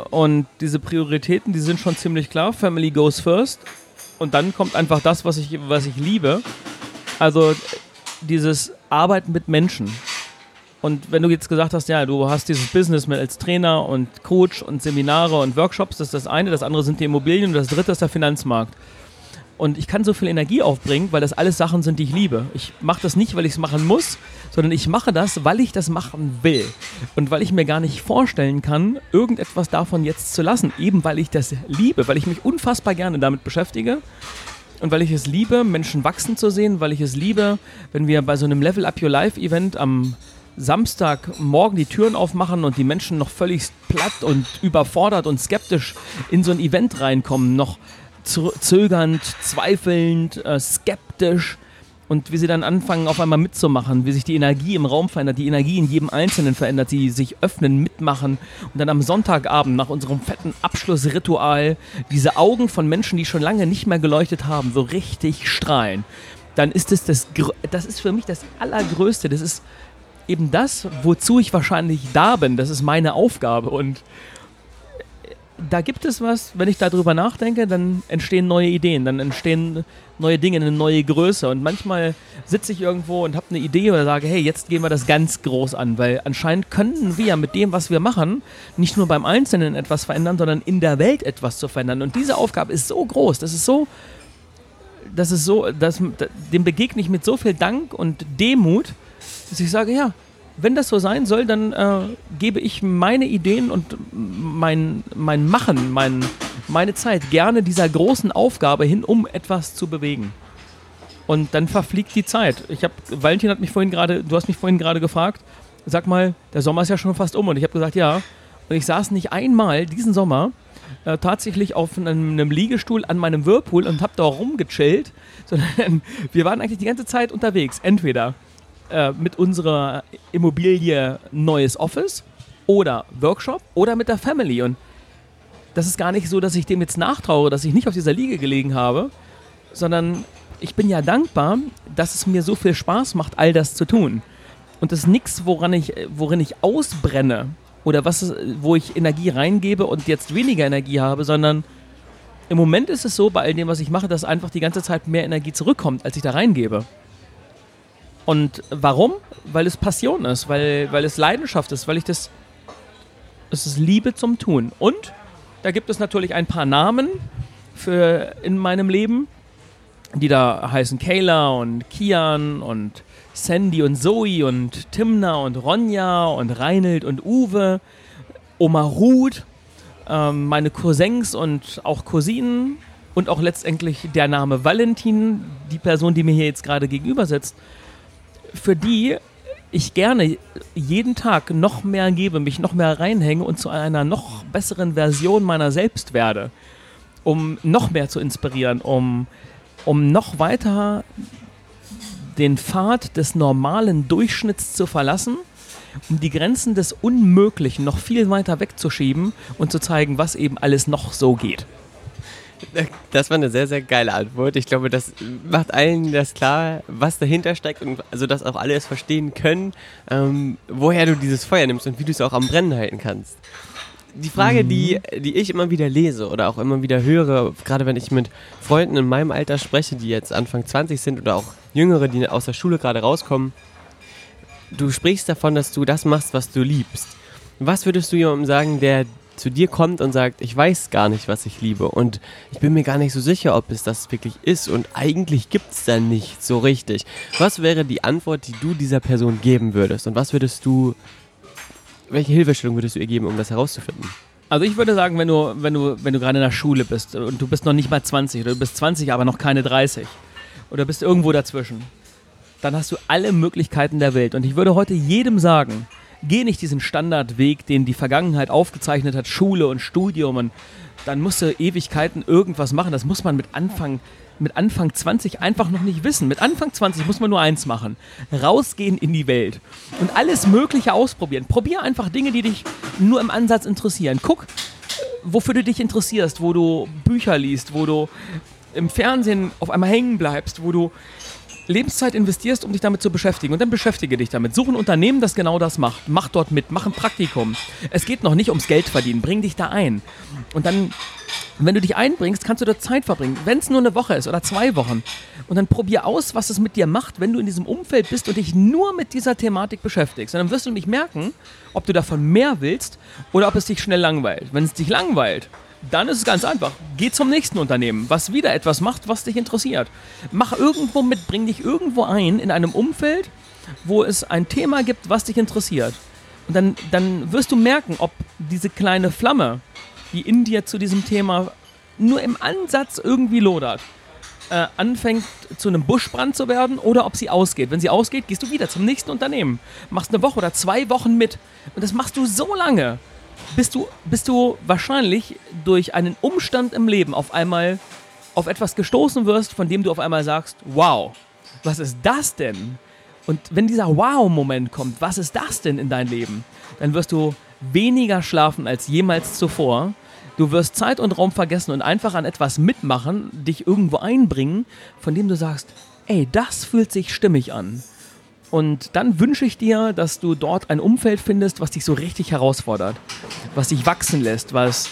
Und diese Prioritäten, die sind schon ziemlich klar. Family goes first. Und dann kommt einfach das, was ich, was ich liebe. Also dieses Arbeiten mit Menschen. Und wenn du jetzt gesagt hast, ja, du hast dieses Business mit als Trainer und Coach und Seminare und Workshops, das ist das eine. Das andere sind die Immobilien und das dritte ist der Finanzmarkt. Und ich kann so viel Energie aufbringen, weil das alles Sachen sind, die ich liebe. Ich mache das nicht, weil ich es machen muss, sondern ich mache das, weil ich das machen will. Und weil ich mir gar nicht vorstellen kann, irgendetwas davon jetzt zu lassen. Eben weil ich das liebe, weil ich mich unfassbar gerne damit beschäftige. Und weil ich es liebe, Menschen wachsen zu sehen, weil ich es liebe, wenn wir bei so einem Level Up Your Life Event am Samstagmorgen die Türen aufmachen und die Menschen noch völlig platt und überfordert und skeptisch in so ein Event reinkommen, noch zögernd, zweifelnd, äh, skeptisch und wie sie dann anfangen, auf einmal mitzumachen, wie sich die Energie im Raum verändert, die Energie in jedem Einzelnen verändert, sie sich öffnen, mitmachen und dann am Sonntagabend nach unserem fetten Abschlussritual diese Augen von Menschen, die schon lange nicht mehr geleuchtet haben, so richtig strahlen. Dann ist es das, das ist für mich das Allergrößte. Das ist eben das, wozu ich wahrscheinlich da bin. Das ist meine Aufgabe und da gibt es was, wenn ich darüber nachdenke, dann entstehen neue Ideen, dann entstehen neue Dinge, eine neue Größe. Und manchmal sitze ich irgendwo und habe eine Idee oder sage, hey, jetzt gehen wir das ganz groß an, weil anscheinend können wir mit dem, was wir machen, nicht nur beim Einzelnen etwas verändern, sondern in der Welt etwas zu verändern. Und diese Aufgabe ist so groß, das ist so das ist so, das, dem begegne ich mit so viel Dank und Demut, dass ich sage, ja, wenn das so sein soll, dann äh, gebe ich meine Ideen und mein, mein Machen, mein, meine Zeit gerne dieser großen Aufgabe hin, um etwas zu bewegen. Und dann verfliegt die Zeit. Ich habe, Valentin hat mich vorhin gerade, du hast mich vorhin gerade gefragt, sag mal, der Sommer ist ja schon fast um. Und ich habe gesagt, ja. Und ich saß nicht einmal diesen Sommer äh, tatsächlich auf einem, einem, Liegestuhl an meinem Whirlpool und habe da rumgechillt, sondern wir waren eigentlich die ganze Zeit unterwegs. Entweder äh, mit unserer Immobilie neues Office oder Workshop oder mit der Family. Und das ist gar nicht so, dass ich dem jetzt nachtraue, dass ich nicht auf dieser Liege gelegen habe, sondern ich bin ja dankbar, dass es mir so viel Spaß macht, all das zu tun. Und das ist nichts, ich, worin ich ausbrenne oder was, wo ich Energie reingebe und jetzt weniger Energie habe, sondern im Moment ist es so, bei all dem, was ich mache, dass einfach die ganze Zeit mehr Energie zurückkommt, als ich da reingebe. Und warum? Weil es Passion ist, weil, weil es Leidenschaft ist, weil ich das. Es ist Liebe zum Tun. Und da gibt es natürlich ein paar Namen für in meinem Leben, die da heißen Kayla und Kian und Sandy und Zoe und Timna und Ronja und Reinhild und Uwe, Oma Ruth, ähm, meine Cousins und auch Cousinen und auch letztendlich der Name Valentin, die Person, die mir hier jetzt gerade gegenüber sitzt für die ich gerne jeden Tag noch mehr gebe, mich noch mehr reinhänge und zu einer noch besseren Version meiner selbst werde, um noch mehr zu inspirieren, um, um noch weiter den Pfad des normalen Durchschnitts zu verlassen, um die Grenzen des Unmöglichen noch viel weiter wegzuschieben und zu zeigen, was eben alles noch so geht. Das war eine sehr, sehr geile Antwort. Ich glaube, das macht allen das klar, was dahinter steckt und also, dass auch alle es verstehen können, ähm, woher du dieses Feuer nimmst und wie du es auch am Brennen halten kannst. Die Frage, mhm. die, die ich immer wieder lese oder auch immer wieder höre, gerade wenn ich mit Freunden in meinem Alter spreche, die jetzt Anfang 20 sind oder auch Jüngere, die aus der Schule gerade rauskommen, du sprichst davon, dass du das machst, was du liebst. Was würdest du jemandem sagen, der zu dir kommt und sagt, ich weiß gar nicht, was ich liebe und ich bin mir gar nicht so sicher, ob es das wirklich ist und eigentlich gibt es da nicht so richtig. Was wäre die Antwort, die du dieser Person geben würdest und was würdest du, welche Hilfestellung würdest du ihr geben, um das herauszufinden? Also ich würde sagen, wenn du, wenn du, wenn du gerade in der Schule bist und du bist noch nicht mal 20 oder du bist 20, aber noch keine 30 oder bist irgendwo dazwischen, dann hast du alle Möglichkeiten der Welt. Und ich würde heute jedem sagen, geh nicht diesen Standardweg, den die Vergangenheit aufgezeichnet hat, Schule und Studium und dann musst du Ewigkeiten irgendwas machen. Das muss man mit Anfang, mit Anfang 20 einfach noch nicht wissen. Mit Anfang 20 muss man nur eins machen. Rausgehen in die Welt und alles Mögliche ausprobieren. Probier einfach Dinge, die dich nur im Ansatz interessieren. Guck, wofür du dich interessierst, wo du Bücher liest, wo du im Fernsehen auf einmal hängen bleibst, wo du Lebenszeit investierst, um dich damit zu beschäftigen. Und dann beschäftige dich damit. Such ein Unternehmen, das genau das macht. Mach dort mit, mach ein Praktikum. Es geht noch nicht ums Geld verdienen. Bring dich da ein. Und dann, wenn du dich einbringst, kannst du dort Zeit verbringen. Wenn es nur eine Woche ist oder zwei Wochen. Und dann probier aus, was es mit dir macht, wenn du in diesem Umfeld bist und dich nur mit dieser Thematik beschäftigst. Und dann wirst du nicht merken, ob du davon mehr willst oder ob es dich schnell langweilt. Wenn es dich langweilt, dann ist es ganz einfach. Geh zum nächsten Unternehmen, was wieder etwas macht, was dich interessiert. Mach irgendwo mit, bring dich irgendwo ein in einem Umfeld, wo es ein Thema gibt, was dich interessiert. Und dann, dann wirst du merken, ob diese kleine Flamme, die in dir zu diesem Thema nur im Ansatz irgendwie lodert, äh, anfängt zu einem Buschbrand zu werden oder ob sie ausgeht. Wenn sie ausgeht, gehst du wieder zum nächsten Unternehmen. Machst eine Woche oder zwei Wochen mit. Und das machst du so lange, bist du, bist du wahrscheinlich durch einen Umstand im Leben auf einmal auf etwas gestoßen wirst, von dem du auf einmal sagst, wow, was ist das denn? Und wenn dieser Wow-Moment kommt, was ist das denn in dein Leben? Dann wirst du weniger schlafen als jemals zuvor. Du wirst Zeit und Raum vergessen und einfach an etwas mitmachen, dich irgendwo einbringen, von dem du sagst, ey, das fühlt sich stimmig an. Und dann wünsche ich dir, dass du dort ein Umfeld findest, was dich so richtig herausfordert, was dich wachsen lässt, was,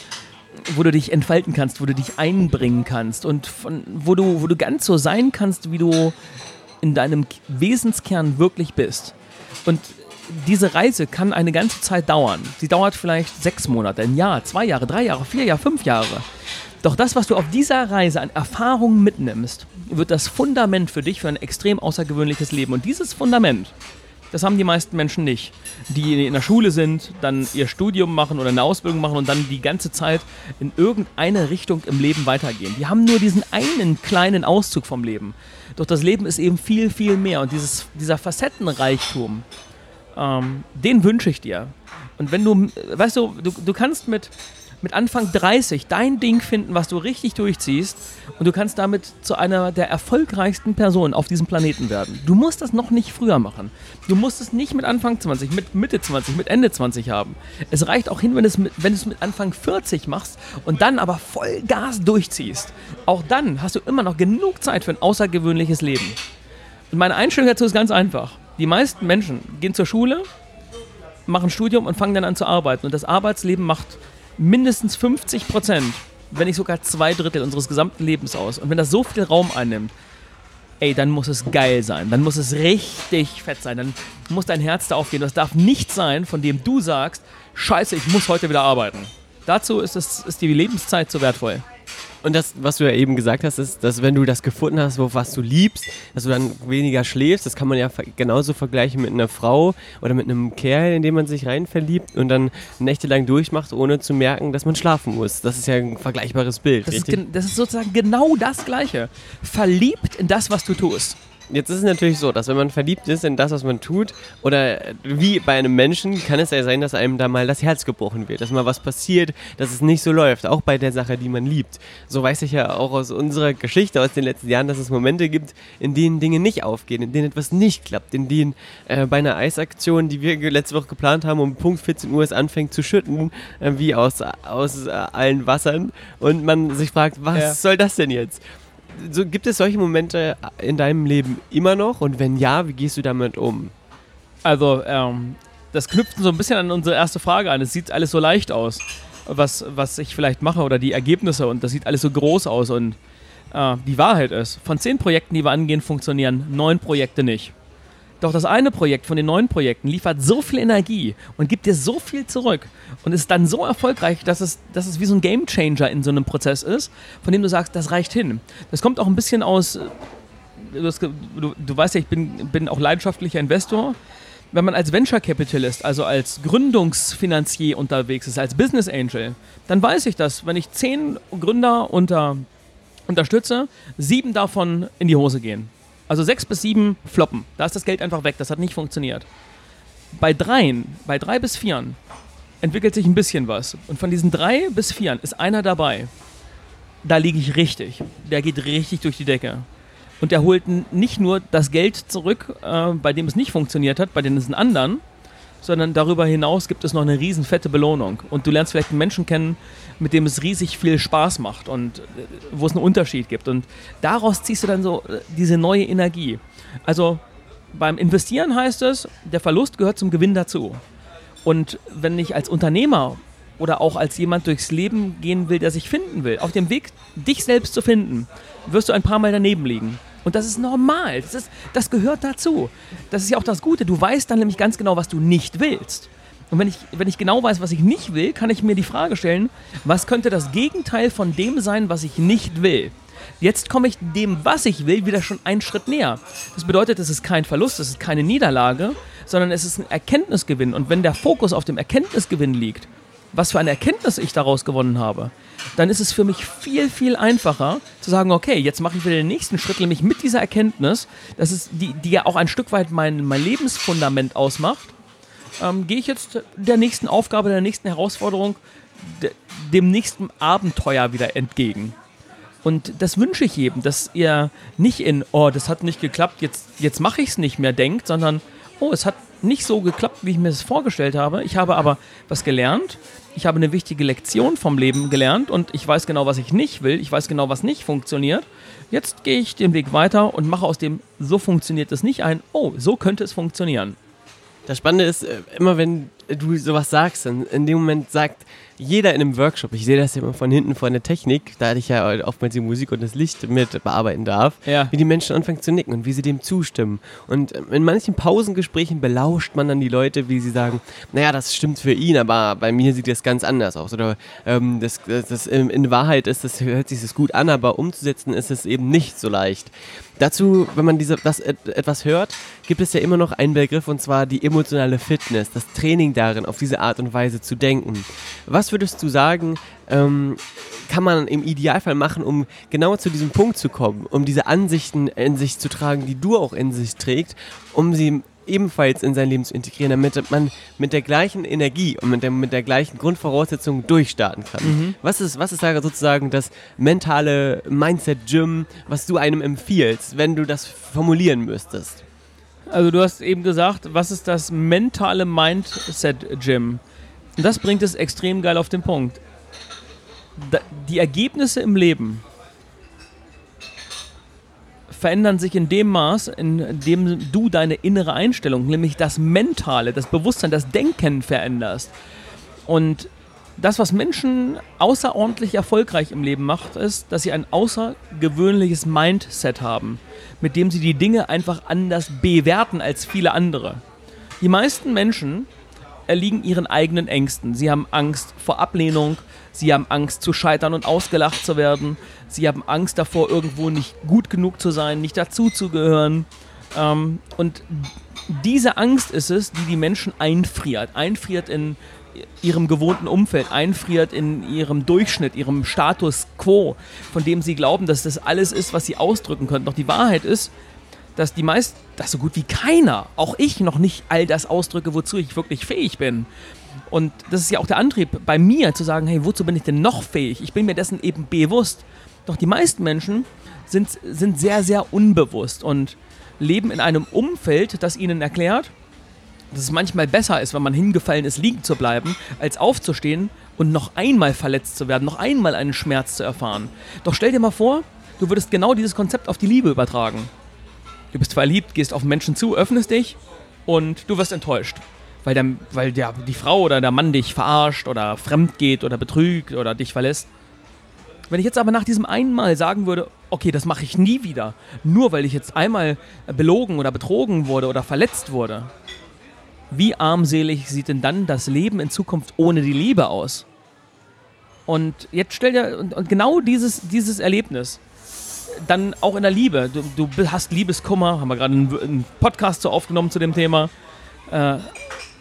wo du dich entfalten kannst, wo du dich einbringen kannst und von, wo, du, wo du ganz so sein kannst, wie du in deinem Wesenskern wirklich bist. Und diese Reise kann eine ganze Zeit dauern. Sie dauert vielleicht sechs Monate, ein Jahr, zwei Jahre, drei Jahre, vier Jahre, fünf Jahre. Doch das, was du auf dieser Reise an Erfahrungen mitnimmst, wird das Fundament für dich für ein extrem außergewöhnliches Leben. Und dieses Fundament, das haben die meisten Menschen nicht. Die in der Schule sind, dann ihr Studium machen oder eine Ausbildung machen und dann die ganze Zeit in irgendeine Richtung im Leben weitergehen. Die haben nur diesen einen kleinen Auszug vom Leben. Doch das Leben ist eben viel, viel mehr. Und dieses, dieser Facettenreichtum, ähm, den wünsche ich dir. Und wenn du, weißt du, du, du kannst mit, mit Anfang 30 dein Ding finden, was du richtig durchziehst und du kannst damit zu einer der erfolgreichsten Personen auf diesem Planeten werden. Du musst das noch nicht früher machen. Du musst es nicht mit Anfang 20, mit Mitte 20, mit Ende 20 haben. Es reicht auch hin, wenn, es mit, wenn du es mit Anfang 40 machst und dann aber voll Gas durchziehst. Auch dann hast du immer noch genug Zeit für ein außergewöhnliches Leben. Und meine Einstellung dazu ist ganz einfach. Die meisten Menschen gehen zur Schule, machen Studium und fangen dann an zu arbeiten. Und das Arbeitsleben macht mindestens 50 Prozent, wenn nicht sogar zwei Drittel unseres gesamten Lebens aus. Und wenn das so viel Raum einnimmt, ey, dann muss es geil sein. Dann muss es richtig fett sein. Dann muss dein Herz da aufgehen. Das darf nicht sein, von dem du sagst, scheiße, ich muss heute wieder arbeiten. Dazu ist, es, ist die Lebenszeit zu wertvoll. Und das, was du ja eben gesagt hast, ist, dass wenn du das gefunden hast, wo, was du liebst, dass du dann weniger schläfst. Das kann man ja genauso vergleichen mit einer Frau oder mit einem Kerl, in den man sich rein verliebt und dann nächtelang durchmacht, ohne zu merken, dass man schlafen muss. Das ist ja ein vergleichbares Bild. Das, ist, das ist sozusagen genau das Gleiche. Verliebt in das, was du tust. Jetzt ist es natürlich so, dass wenn man verliebt ist in das, was man tut, oder wie bei einem Menschen, kann es ja sein, dass einem da mal das Herz gebrochen wird, dass mal was passiert, dass es nicht so läuft, auch bei der Sache, die man liebt. So weiß ich ja auch aus unserer Geschichte aus den letzten Jahren, dass es Momente gibt, in denen Dinge nicht aufgehen, in denen etwas nicht klappt, in denen äh, bei einer Eisaktion, die wir letzte Woche geplant haben, um Punkt 14 Uhr es anfängt zu schütten, äh, wie aus, aus äh, allen Wassern, und man sich fragt, was ja. soll das denn jetzt? So, gibt es solche Momente in deinem Leben immer noch? Und wenn ja, wie gehst du damit um? Also, ähm, das knüpft so ein bisschen an unsere erste Frage an. Es sieht alles so leicht aus, was, was ich vielleicht mache oder die Ergebnisse und das sieht alles so groß aus. Und äh, die Wahrheit ist, von zehn Projekten, die wir angehen, funktionieren neun Projekte nicht. Doch das eine Projekt von den neuen Projekten liefert so viel Energie und gibt dir so viel zurück und ist dann so erfolgreich, dass es, dass es wie so ein Game Changer in so einem Prozess ist, von dem du sagst, das reicht hin. Das kommt auch ein bisschen aus, du, du, du weißt ja, ich bin, bin auch leidenschaftlicher Investor wenn man als Venture Capitalist, also als Gründungsfinanzier unterwegs ist, als Business Angel, dann weiß ich das, wenn ich zehn Gründer unter, unterstütze, sieben davon in die Hose gehen. Also sechs bis sieben floppen. Da ist das Geld einfach weg. Das hat nicht funktioniert. Bei dreien, bei drei bis vieren, entwickelt sich ein bisschen was. Und von diesen drei bis vieren ist einer dabei. Da liege ich richtig. Der geht richtig durch die Decke. Und der holt nicht nur das Geld zurück, äh, bei dem es nicht funktioniert hat, bei den anderen, sondern darüber hinaus gibt es noch eine riesen fette Belohnung. Und du lernst vielleicht einen Menschen kennen, mit dem es riesig viel Spaß macht und äh, wo es einen Unterschied gibt. Und daraus ziehst du dann so äh, diese neue Energie. Also beim Investieren heißt es, der Verlust gehört zum Gewinn dazu. Und wenn ich als Unternehmer oder auch als jemand durchs Leben gehen will, der sich finden will, auf dem Weg, dich selbst zu finden, wirst du ein paar Mal daneben liegen. Und das ist normal. Das, ist, das gehört dazu. Das ist ja auch das Gute. Du weißt dann nämlich ganz genau, was du nicht willst. Und wenn ich, wenn ich genau weiß, was ich nicht will, kann ich mir die Frage stellen, was könnte das Gegenteil von dem sein, was ich nicht will? Jetzt komme ich dem, was ich will, wieder schon einen Schritt näher. Das bedeutet, es ist kein Verlust, es ist keine Niederlage, sondern es ist ein Erkenntnisgewinn. Und wenn der Fokus auf dem Erkenntnisgewinn liegt, was für eine Erkenntnis ich daraus gewonnen habe, dann ist es für mich viel, viel einfacher zu sagen, okay, jetzt mache ich wieder den nächsten Schritt, nämlich mit dieser Erkenntnis, das ist die, die ja auch ein Stück weit mein, mein Lebensfundament ausmacht, ähm, gehe ich jetzt der nächsten Aufgabe, der nächsten Herausforderung, de, dem nächsten Abenteuer wieder entgegen. Und das wünsche ich jedem, dass ihr nicht in, oh, das hat nicht geklappt, jetzt, jetzt mache ich es nicht mehr denkt, sondern, oh, es hat nicht so geklappt, wie ich mir das vorgestellt habe. Ich habe aber was gelernt. Ich habe eine wichtige Lektion vom Leben gelernt und ich weiß genau, was ich nicht will. Ich weiß genau, was nicht funktioniert. Jetzt gehe ich den Weg weiter und mache aus dem, so funktioniert es nicht ein, oh, so könnte es funktionieren. Das Spannende ist, äh, immer wenn du sowas sagst, in, in dem Moment sagt jeder in einem Workshop, ich sehe das ja immer von hinten von der Technik, da ich ja oftmals die Musik und das Licht mit bearbeiten darf, Ja. wie die Menschen anfangen zu nicken und wie sie dem zustimmen. Und in manchen Pausengesprächen belauscht man dann die Leute, wie sie sagen, naja, das stimmt für ihn, aber bei mir sieht das ganz anders aus. Oder ähm, das, das, das in, in Wahrheit ist das, hört sich das gut an, aber umzusetzen ist es eben nicht so leicht. Dazu, wenn man diese, das et, etwas hört, gibt es ja immer noch einen Begriff und zwar die emotionale Fitness, das Training darin, auf diese Art und Weise zu denken. Was würdest du sagen, ähm, kann man im Idealfall machen, um genau zu diesem Punkt zu kommen, um diese Ansichten in sich zu tragen, die du auch in sich trägst, um sie ebenfalls in sein Leben zu integrieren, damit man mit der gleichen Energie und mit der, mit der gleichen Grundvoraussetzung durchstarten kann. Was, ist, was ist da sozusagen das mentale Mindset-Gym, was du einem empfiehlst, wenn du das formulieren müsstest? Also du hast eben gesagt, was ist das mentale Mindset-Gym? Und das bringt es extrem geil auf den Punkt. Da, die Ergebnisse im Leben verändern sich in dem Maß, in dem du deine innere Einstellung, nämlich das Mentale, das Bewusstsein, das Denken veränderst. Und das, was Menschen außerordentlich erfolgreich im Leben macht, ist, dass sie ein außergewöhnliches Mindset haben, mit dem sie die Dinge einfach anders bewerten als viele andere. Die meisten Menschen erliegen ihren eigenen Ängsten. Sie haben Angst vor Ablehnung, sie haben Angst zu scheitern und ausgelacht zu werden, sie haben Angst davor, irgendwo nicht gut genug zu sein, nicht dazuzugehören. Ähm, und diese Angst ist es, die die Menschen einfriert. Einfriert in ihrem gewohnten Umfeld, einfriert in ihrem Durchschnitt, ihrem Status quo, von dem sie glauben, dass das alles ist, was sie ausdrücken können. Doch die Wahrheit ist, dass die meist, dass so gut wie keiner, auch ich noch nicht all das ausdrücke, wozu ich wirklich fähig bin. Und das ist ja auch der Antrieb bei mir, zu sagen, hey, wozu bin ich denn noch fähig? Ich bin mir dessen eben bewusst. Doch die meisten Menschen sind, sind sehr, sehr unbewusst und leben in einem Umfeld, das ihnen erklärt, dass es manchmal besser ist, wenn man hingefallen ist, liegen zu bleiben, als aufzustehen und noch einmal verletzt zu werden, noch einmal einen Schmerz zu erfahren. Doch stell dir mal vor, du würdest genau dieses Konzept auf die Liebe übertragen. Du bist verliebt, gehst auf Menschen zu, öffnest dich und du wirst enttäuscht. Weil, der, weil der, die Frau oder der Mann dich verarscht oder fremd geht oder betrügt oder dich verlässt. Wenn ich jetzt aber nach diesem einen Mal sagen würde, okay, das mache ich nie wieder, nur weil ich jetzt einmal belogen oder betrogen wurde oder verletzt wurde, wie armselig sieht denn dann das Leben in Zukunft ohne die Liebe aus? Und jetzt stell dir, und, und genau dieses, dieses Erlebnis, dann auch in der Liebe, du, du hast Liebeskummer, haben wir gerade einen, einen Podcast so aufgenommen zu dem Thema, äh,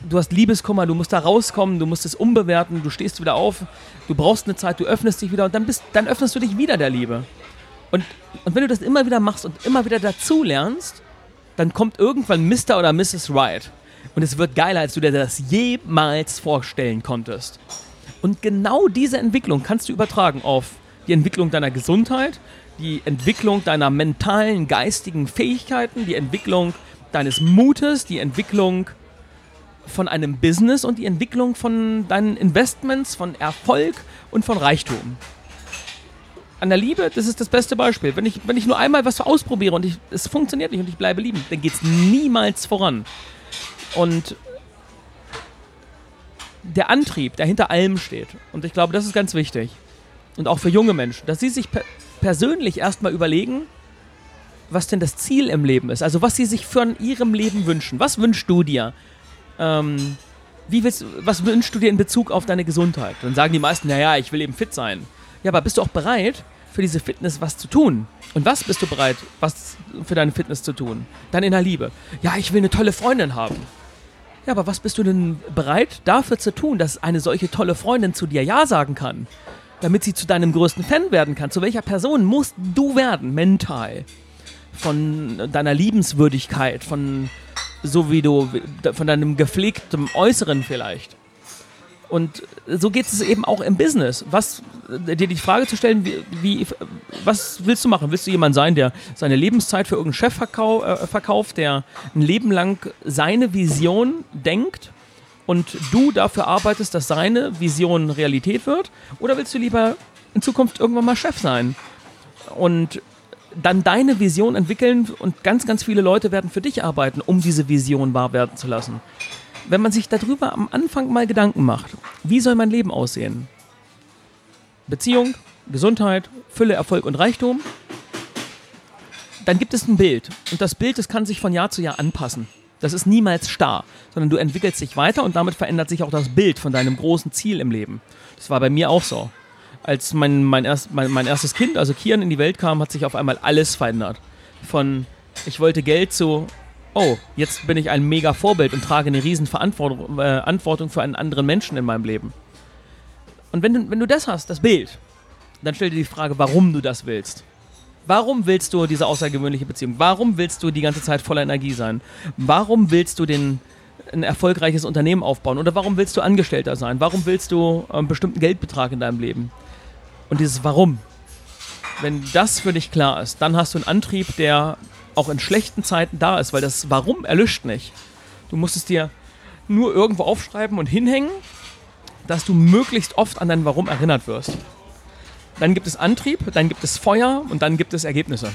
du hast Liebeskummer, du musst da rauskommen, du musst es umbewerten, du stehst wieder auf, du brauchst eine Zeit, du öffnest dich wieder und dann, bist, dann öffnest du dich wieder der Liebe. Und, und wenn du das immer wieder machst und immer wieder dazu lernst, dann kommt irgendwann Mr. oder Mrs. Right. Und es wird geiler, als du dir das jemals vorstellen konntest. Und genau diese Entwicklung kannst du übertragen auf die Entwicklung deiner Gesundheit, die Entwicklung deiner mentalen, geistigen Fähigkeiten, die Entwicklung deines Mutes, die Entwicklung von einem Business und die Entwicklung von deinen Investments, von Erfolg und von Reichtum. An der Liebe, das ist das beste Beispiel. Wenn ich, wenn ich nur einmal was ausprobiere und ich, es funktioniert nicht und ich bleibe lieben, dann geht es niemals voran. Und der Antrieb, der hinter allem steht, und ich glaube, das ist ganz wichtig, und auch für junge Menschen, dass sie sich per persönlich erstmal überlegen, was denn das Ziel im Leben ist. Also was sie sich von ihrem Leben wünschen. Was wünschst du dir? Ähm, wie willst, was wünschst du dir in Bezug auf deine Gesundheit? Dann sagen die meisten, naja, ich will eben fit sein. Ja, aber bist du auch bereit, für diese Fitness was zu tun? Und was bist du bereit, was für deine Fitness zu tun? Dann in der Liebe. Ja, ich will eine tolle Freundin haben. Ja, aber was bist du denn bereit dafür zu tun, dass eine solche tolle Freundin zu dir Ja sagen kann? Damit sie zu deinem größten Fan werden kann. Zu welcher Person musst du werden, mental? Von deiner Liebenswürdigkeit, von so wie du, von deinem gepflegten Äußeren vielleicht. Und so geht es eben auch im Business. Was, dir die Frage zu stellen, wie, wie, was willst du machen? Willst du jemand sein, der seine Lebenszeit für irgendeinen Chef verkau äh, verkauft, der ein Leben lang seine Vision denkt und du dafür arbeitest, dass seine Vision Realität wird? Oder willst du lieber in Zukunft irgendwann mal Chef sein? Und dann deine Vision entwickeln und ganz, ganz viele Leute werden für dich arbeiten, um diese Vision wahr werden zu lassen. wenn man sich darüber am Anfang mal Gedanken macht, wie soll mein Leben aussehen? Beziehung, Gesundheit, Fülle, Erfolg und Reichtum. Dann gibt es ein Bild. Und das Bild, das kann sich von Jahr zu Jahr anpassen. Das ist niemals starr, sondern du entwickelst dich weiter und damit verändert sich auch das Bild von deinem großen Ziel im Leben. Das war bei mir auch so. Als mein, mein, erst, mein, mein erstes Kind, also Kian, in die Welt kam, hat sich auf einmal alles verändert. Von ich wollte Geld zu, oh, jetzt bin ich ein mega Vorbild und trage eine riesen Verantwortung äh, für einen anderen Menschen in meinem Leben. Und wenn du, wenn du das hast, das Bild, dann stell dir die Frage, warum du das willst. Warum willst du diese außergewöhnliche Beziehung? Warum willst du die ganze Zeit voller Energie sein? Warum willst du den, ein erfolgreiches Unternehmen aufbauen? Oder warum willst du Angestellter sein? Warum willst du einen bestimmten Geldbetrag in deinem Leben? Und dieses Warum, wenn das für dich klar ist, dann hast du einen Antrieb, der auch in schlechten Zeiten da ist, weil das Warum erlischt nicht. Du musst es dir nur irgendwo aufschreiben und hinhängen, dass du möglichst oft an dein Warum erinnert wirst. Dann gibt es Antrieb, dann gibt es Feuer und dann gibt es Ergebnisse.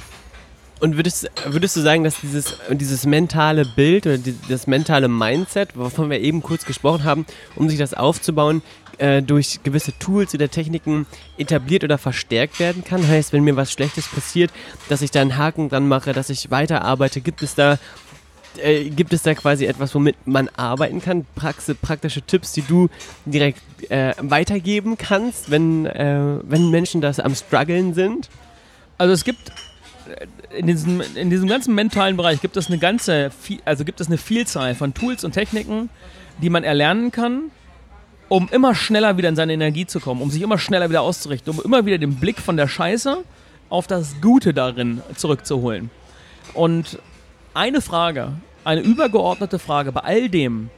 Und würdest, würdest du sagen, dass dieses, dieses mentale Bild oder die, das mentale Mindset, wovon wir eben kurz gesprochen haben, um sich das aufzubauen, äh, durch gewisse Tools oder Techniken etabliert oder verstärkt werden kann? Heißt, wenn mir was Schlechtes passiert, dass ich da einen Haken dran mache, dass ich weiterarbeite, gibt es da äh, gibt es da quasi etwas, womit man arbeiten kann? Praxe, praktische Tipps, die du direkt äh, weitergeben kannst, wenn, äh, wenn Menschen das am struggeln sind? Also es gibt in diesem, in diesem ganzen mentalen Bereich gibt es eine ganze, also gibt es eine Vielzahl von Tools und Techniken, die man erlernen kann, um immer schneller wieder in seine Energie zu kommen, um sich immer schneller wieder auszurichten, um immer wieder den Blick von der Scheiße auf das Gute darin zurückzuholen. Und eine Frage, eine übergeordnete Frage bei all dem,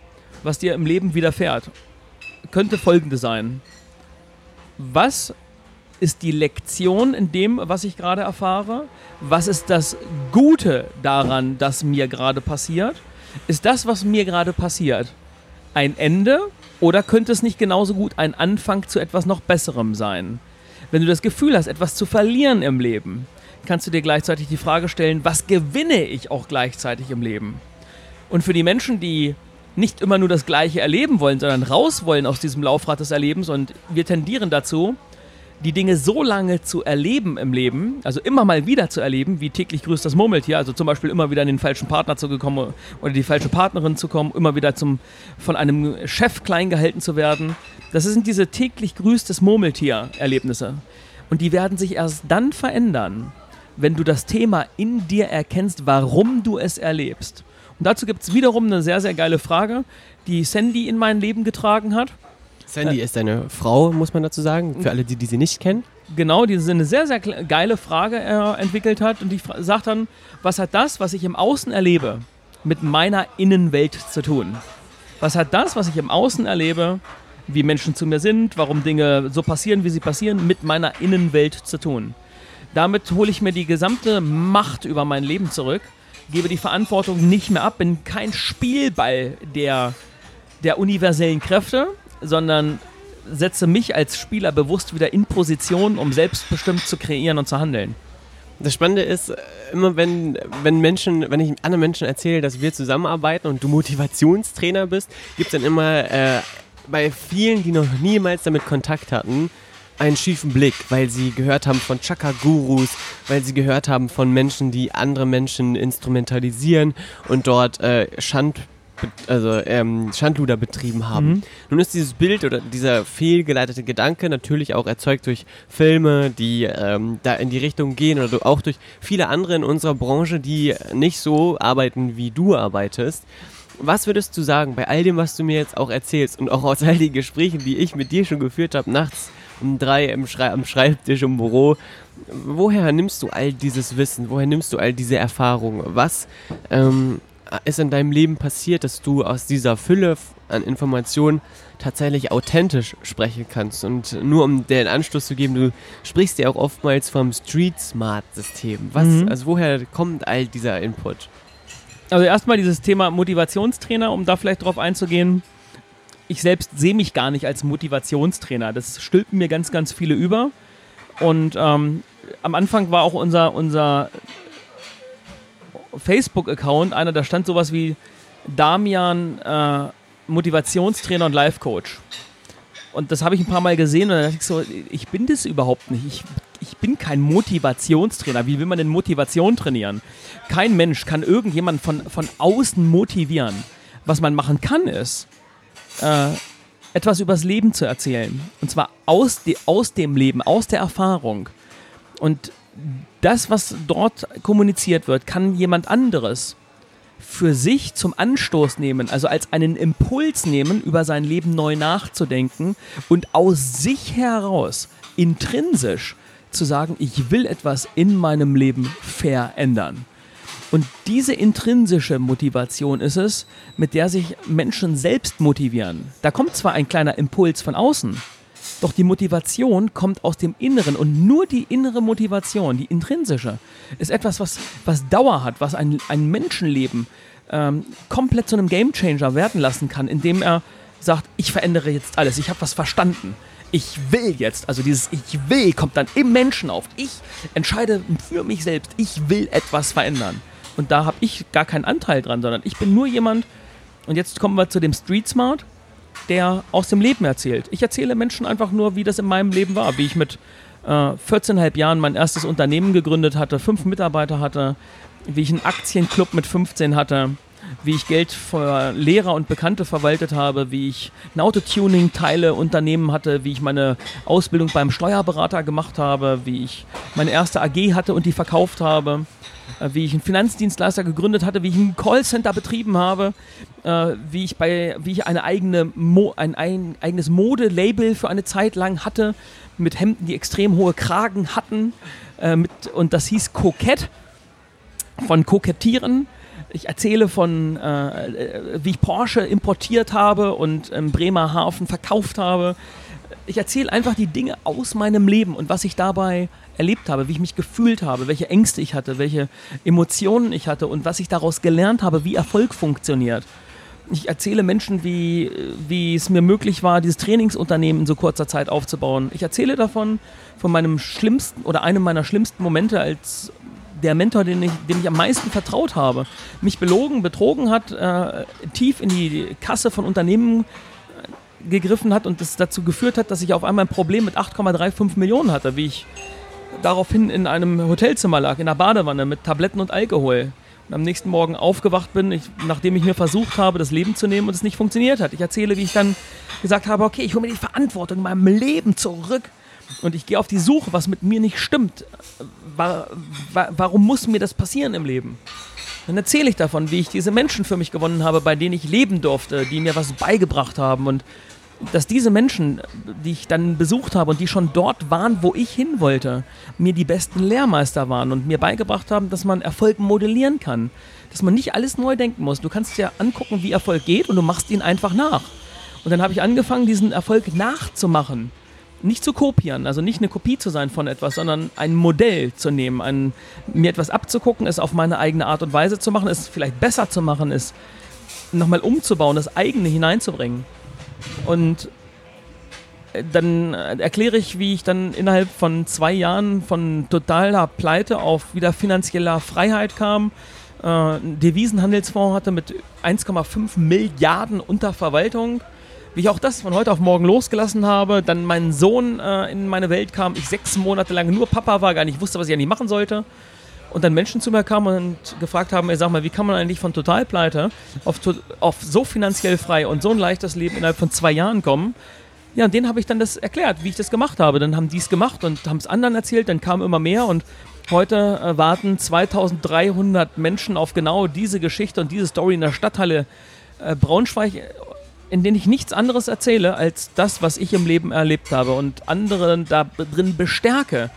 was dir im Leben widerfährt, könnte folgende sein. Was ist die Lektion in dem, was ich gerade erfahre? Was ist das Gute daran, das mir gerade passiert? Ist das, was mir gerade passiert, ein Ende oder könnte es nicht genauso gut ein Anfang zu etwas noch Besserem sein? Wenn du das Gefühl hast, etwas zu verlieren im Leben, kannst du dir gleichzeitig die Frage stellen, was gewinne ich auch gleichzeitig im Leben? Und für die Menschen, die nicht immer nur das Gleiche erleben wollen, sondern raus wollen aus diesem Laufrad des Erlebens und wir tendieren dazu, die Dinge so lange zu erleben im Leben, also immer mal wieder zu erleben, wie täglich grüßt das Murmeltier, also zum Beispiel immer wieder in den falschen Partner zu kommen oder die falsche Partnerin zu kommen, immer wieder zum, von einem Chef klein gehalten zu werden. Das sind diese täglich grüßt das Murmeltier-Erlebnisse. Und die werden sich erst dann verändern, wenn du das Thema in dir erkennst, warum du es erlebst. Und dazu gibt es wiederum eine sehr, sehr geile Frage, die Sandy in mein Leben getragen hat. Sandy äh, ist deine Frau, muss man dazu sagen, für alle, die, die sie nicht kennen. Genau, die eine sehr, sehr geile Frage äh, entwickelt hat. Und die sagt dann, was hat das, was ich im Außen erlebe, mit meiner Innenwelt zu tun? Was hat das, was ich im Außen erlebe, wie Menschen zu mir sind, warum Dinge so passieren, wie sie passieren, mit meiner Innenwelt zu tun? Damit hole ich mir die gesamte Macht über mein Leben zurück gebe die Verantwortung nicht mehr ab, bin kein Spielball der, der universellen Kräfte, sondern setze mich als Spieler bewusst wieder in Position, um selbstbestimmt zu kreieren und zu handeln. Das Spannende ist, immer wenn, wenn Menschen, wenn ich anderen Menschen erzähle, dass wir zusammenarbeiten und du Motivationstrainer bist, gibt es dann immer äh, bei vielen, die noch niemals damit Kontakt hatten, einen schiefen Blick, weil sie gehört haben von Chakra-Gurus, weil sie gehört haben von Menschen, die andere Menschen instrumentalisieren und dort äh, Schand also ähm, Schandluder betrieben haben. Mhm. Nun ist dieses Bild oder dieser fehlgeleitete Gedanke natürlich auch erzeugt durch Filme, die ähm, da in die Richtung gehen oder auch durch viele andere in unserer Branche, die nicht so arbeiten, wie du arbeitest. Was würdest du sagen bei all dem, was du mir jetzt auch erzählst und auch aus all den Gesprächen, die ich mit dir schon geführt habe, nachts um drei im Schrei am Schreibtisch im Büro. Woher nimmst du all dieses Wissen? Woher nimmst du all diese Erfahrungen? Was ähm, ist in deinem Leben passiert, dass du aus dieser Fülle an Informationen tatsächlich authentisch sprechen kannst? Und nur um den Anschluss zu geben, du sprichst ja auch oftmals vom Street Smart System. Was, mhm. also woher kommt all dieser Input? Also erstmal dieses Thema Motivationstrainer, um da vielleicht drauf einzugehen ich selbst sehe mich gar nicht als Motivationstrainer. Das stülpen mir ganz, ganz viele über. Und ähm, am Anfang war auch unser, unser Facebook-Account einer, da stand sowas wie Damian äh, Motivationstrainer und Life Coach. Und das habe ich ein paar Mal gesehen und dann dachte ich so, ich bin das überhaupt nicht. Ich, ich bin kein Motivationstrainer. Wie will man denn Motivation trainieren? Kein Mensch kann irgendjemanden von, von außen motivieren. Was man machen kann, ist, äh, etwas übers Leben zu erzählen. Und zwar aus, de, aus dem Leben, aus der Erfahrung. Und das, was dort kommuniziert wird, kann jemand anderes für sich zum Anstoß nehmen, also als einen Impuls nehmen, über sein Leben neu nachzudenken und aus sich heraus intrinsisch zu sagen, ich will etwas in meinem Leben verändern. Und diese intrinsische Motivation ist es, mit der sich Menschen selbst motivieren. Da kommt zwar ein kleiner Impuls von außen, doch die Motivation kommt aus dem Inneren und nur die innere Motivation, die intrinsische, ist etwas, was, was Dauer hat, was ein, ein Menschenleben ähm, komplett zu einem Gamechanger werden lassen kann, indem er sagt, ich verändere jetzt alles, ich habe was verstanden. Ich will jetzt, also dieses Ich will kommt dann im Menschen auf. Ich entscheide für mich selbst, ich will etwas verändern. Und da habe ich gar keinen Anteil dran, sondern ich bin nur jemand, und jetzt kommen wir zu dem Street Smart, der aus dem Leben erzählt. Ich erzähle Menschen einfach nur, wie das in meinem Leben war, wie ich mit äh, 14,5 Jahren mein erstes Unternehmen gegründet hatte, fünf Mitarbeiter hatte, wie ich einen Aktienclub mit 15 hatte, wie ich Geld für Lehrer und Bekannte verwaltet habe, wie ich ein Autotuning-Teile Unternehmen hatte, wie ich meine Ausbildung beim Steuerberater gemacht habe, wie ich meine erste AG hatte und die verkauft habe, wie ich einen Finanzdienstleister gegründet hatte, wie ich ein Callcenter betrieben habe, äh, wie ich bei, wie ich eine eigene Mo ein, ein eigenes Modelabel für eine Zeit lang hatte, mit Hemden, die extrem hohe Kragen hatten, äh, mit, und das hieß Kokett, von Kokettieren ich erzähle von, äh, äh, wie ich Porsche importiert habe und im Bremerhaven verkauft habe. Ich erzähle einfach die Dinge aus meinem Leben und was ich dabei erlebt habe, wie ich mich gefühlt habe, welche Ängste ich hatte, welche Emotionen ich hatte und was ich daraus gelernt habe, wie Erfolg funktioniert. Ich erzähle Menschen, wie, wie es mir möglich war, dieses Trainingsunternehmen in so kurzer Zeit aufzubauen. Ich erzähle davon, von meinem schlimmsten oder einem meiner schlimmsten Momente als der Mentor, den ich, dem ich am meisten vertraut habe, mich belogen, betrogen hat, äh, tief in die Kasse von Unternehmen äh, gegriffen hat und das dazu geführt hat, dass ich auf einmal ein Problem mit 8,35 Millionen hatte, wie ich daraufhin in einem Hotelzimmer lag, in der Badewanne mit Tabletten und Alkohol. Und am nächsten Morgen aufgewacht bin, ich, nachdem ich mir versucht habe, das Leben zu nehmen und es nicht funktioniert hat. Ich erzähle, wie ich dann gesagt habe, okay, ich hole mir die Verantwortung in meinem Leben zurück und ich gehe auf die Suche, was mit mir nicht stimmt. War, war, warum muss mir das passieren im Leben? Dann erzähle ich davon, wie ich diese Menschen für mich gewonnen habe, bei denen ich leben durfte, die mir was beigebracht haben und dass diese Menschen, die ich dann besucht habe und die schon dort waren, wo ich hin wollte, mir die besten Lehrmeister waren und mir beigebracht haben, dass man Erfolg modellieren kann. Dass man nicht alles neu denken muss. Du kannst dir angucken, wie Erfolg geht und du machst ihn einfach nach. Und dann habe ich angefangen, diesen Erfolg nachzumachen nicht zu kopieren, also nicht eine Kopie zu sein von etwas, sondern ein Modell zu nehmen, ein, mir etwas abzugucken, es auf meine eigene Art und Weise zu machen, es vielleicht besser zu machen, es nochmal umzubauen, das eigene hineinzubringen. Und äh, dann erkläre ich, wie ich dann innerhalb von zwei Jahren von totaler Pleite auf wieder finanzieller Freiheit kam, äh, einen Devisenhandelsfonds hatte mit 1,5 Milliarden unter Verwaltung wie ich auch das von heute auf morgen losgelassen habe, dann mein Sohn äh, in meine Welt kam, ich sechs Monate lang nur Papa war, gar nicht wusste, was ich eigentlich machen sollte. Und dann Menschen zu mir kamen und gefragt haben, ey, sag mal, wie kann man eigentlich von Totalpleite auf, auf so finanziell frei und so ein leichtes Leben innerhalb von zwei Jahren kommen? Ja, und denen habe ich dann das erklärt, wie ich das gemacht habe. Dann haben die es gemacht und haben es anderen erzählt, dann kamen immer mehr und heute äh, warten 2300 Menschen auf genau diese Geschichte und diese Story in der Stadthalle äh, Braunschweig in denen ich nichts anderes erzähle als das, was ich im Leben erlebt habe und anderen da drin bestärke,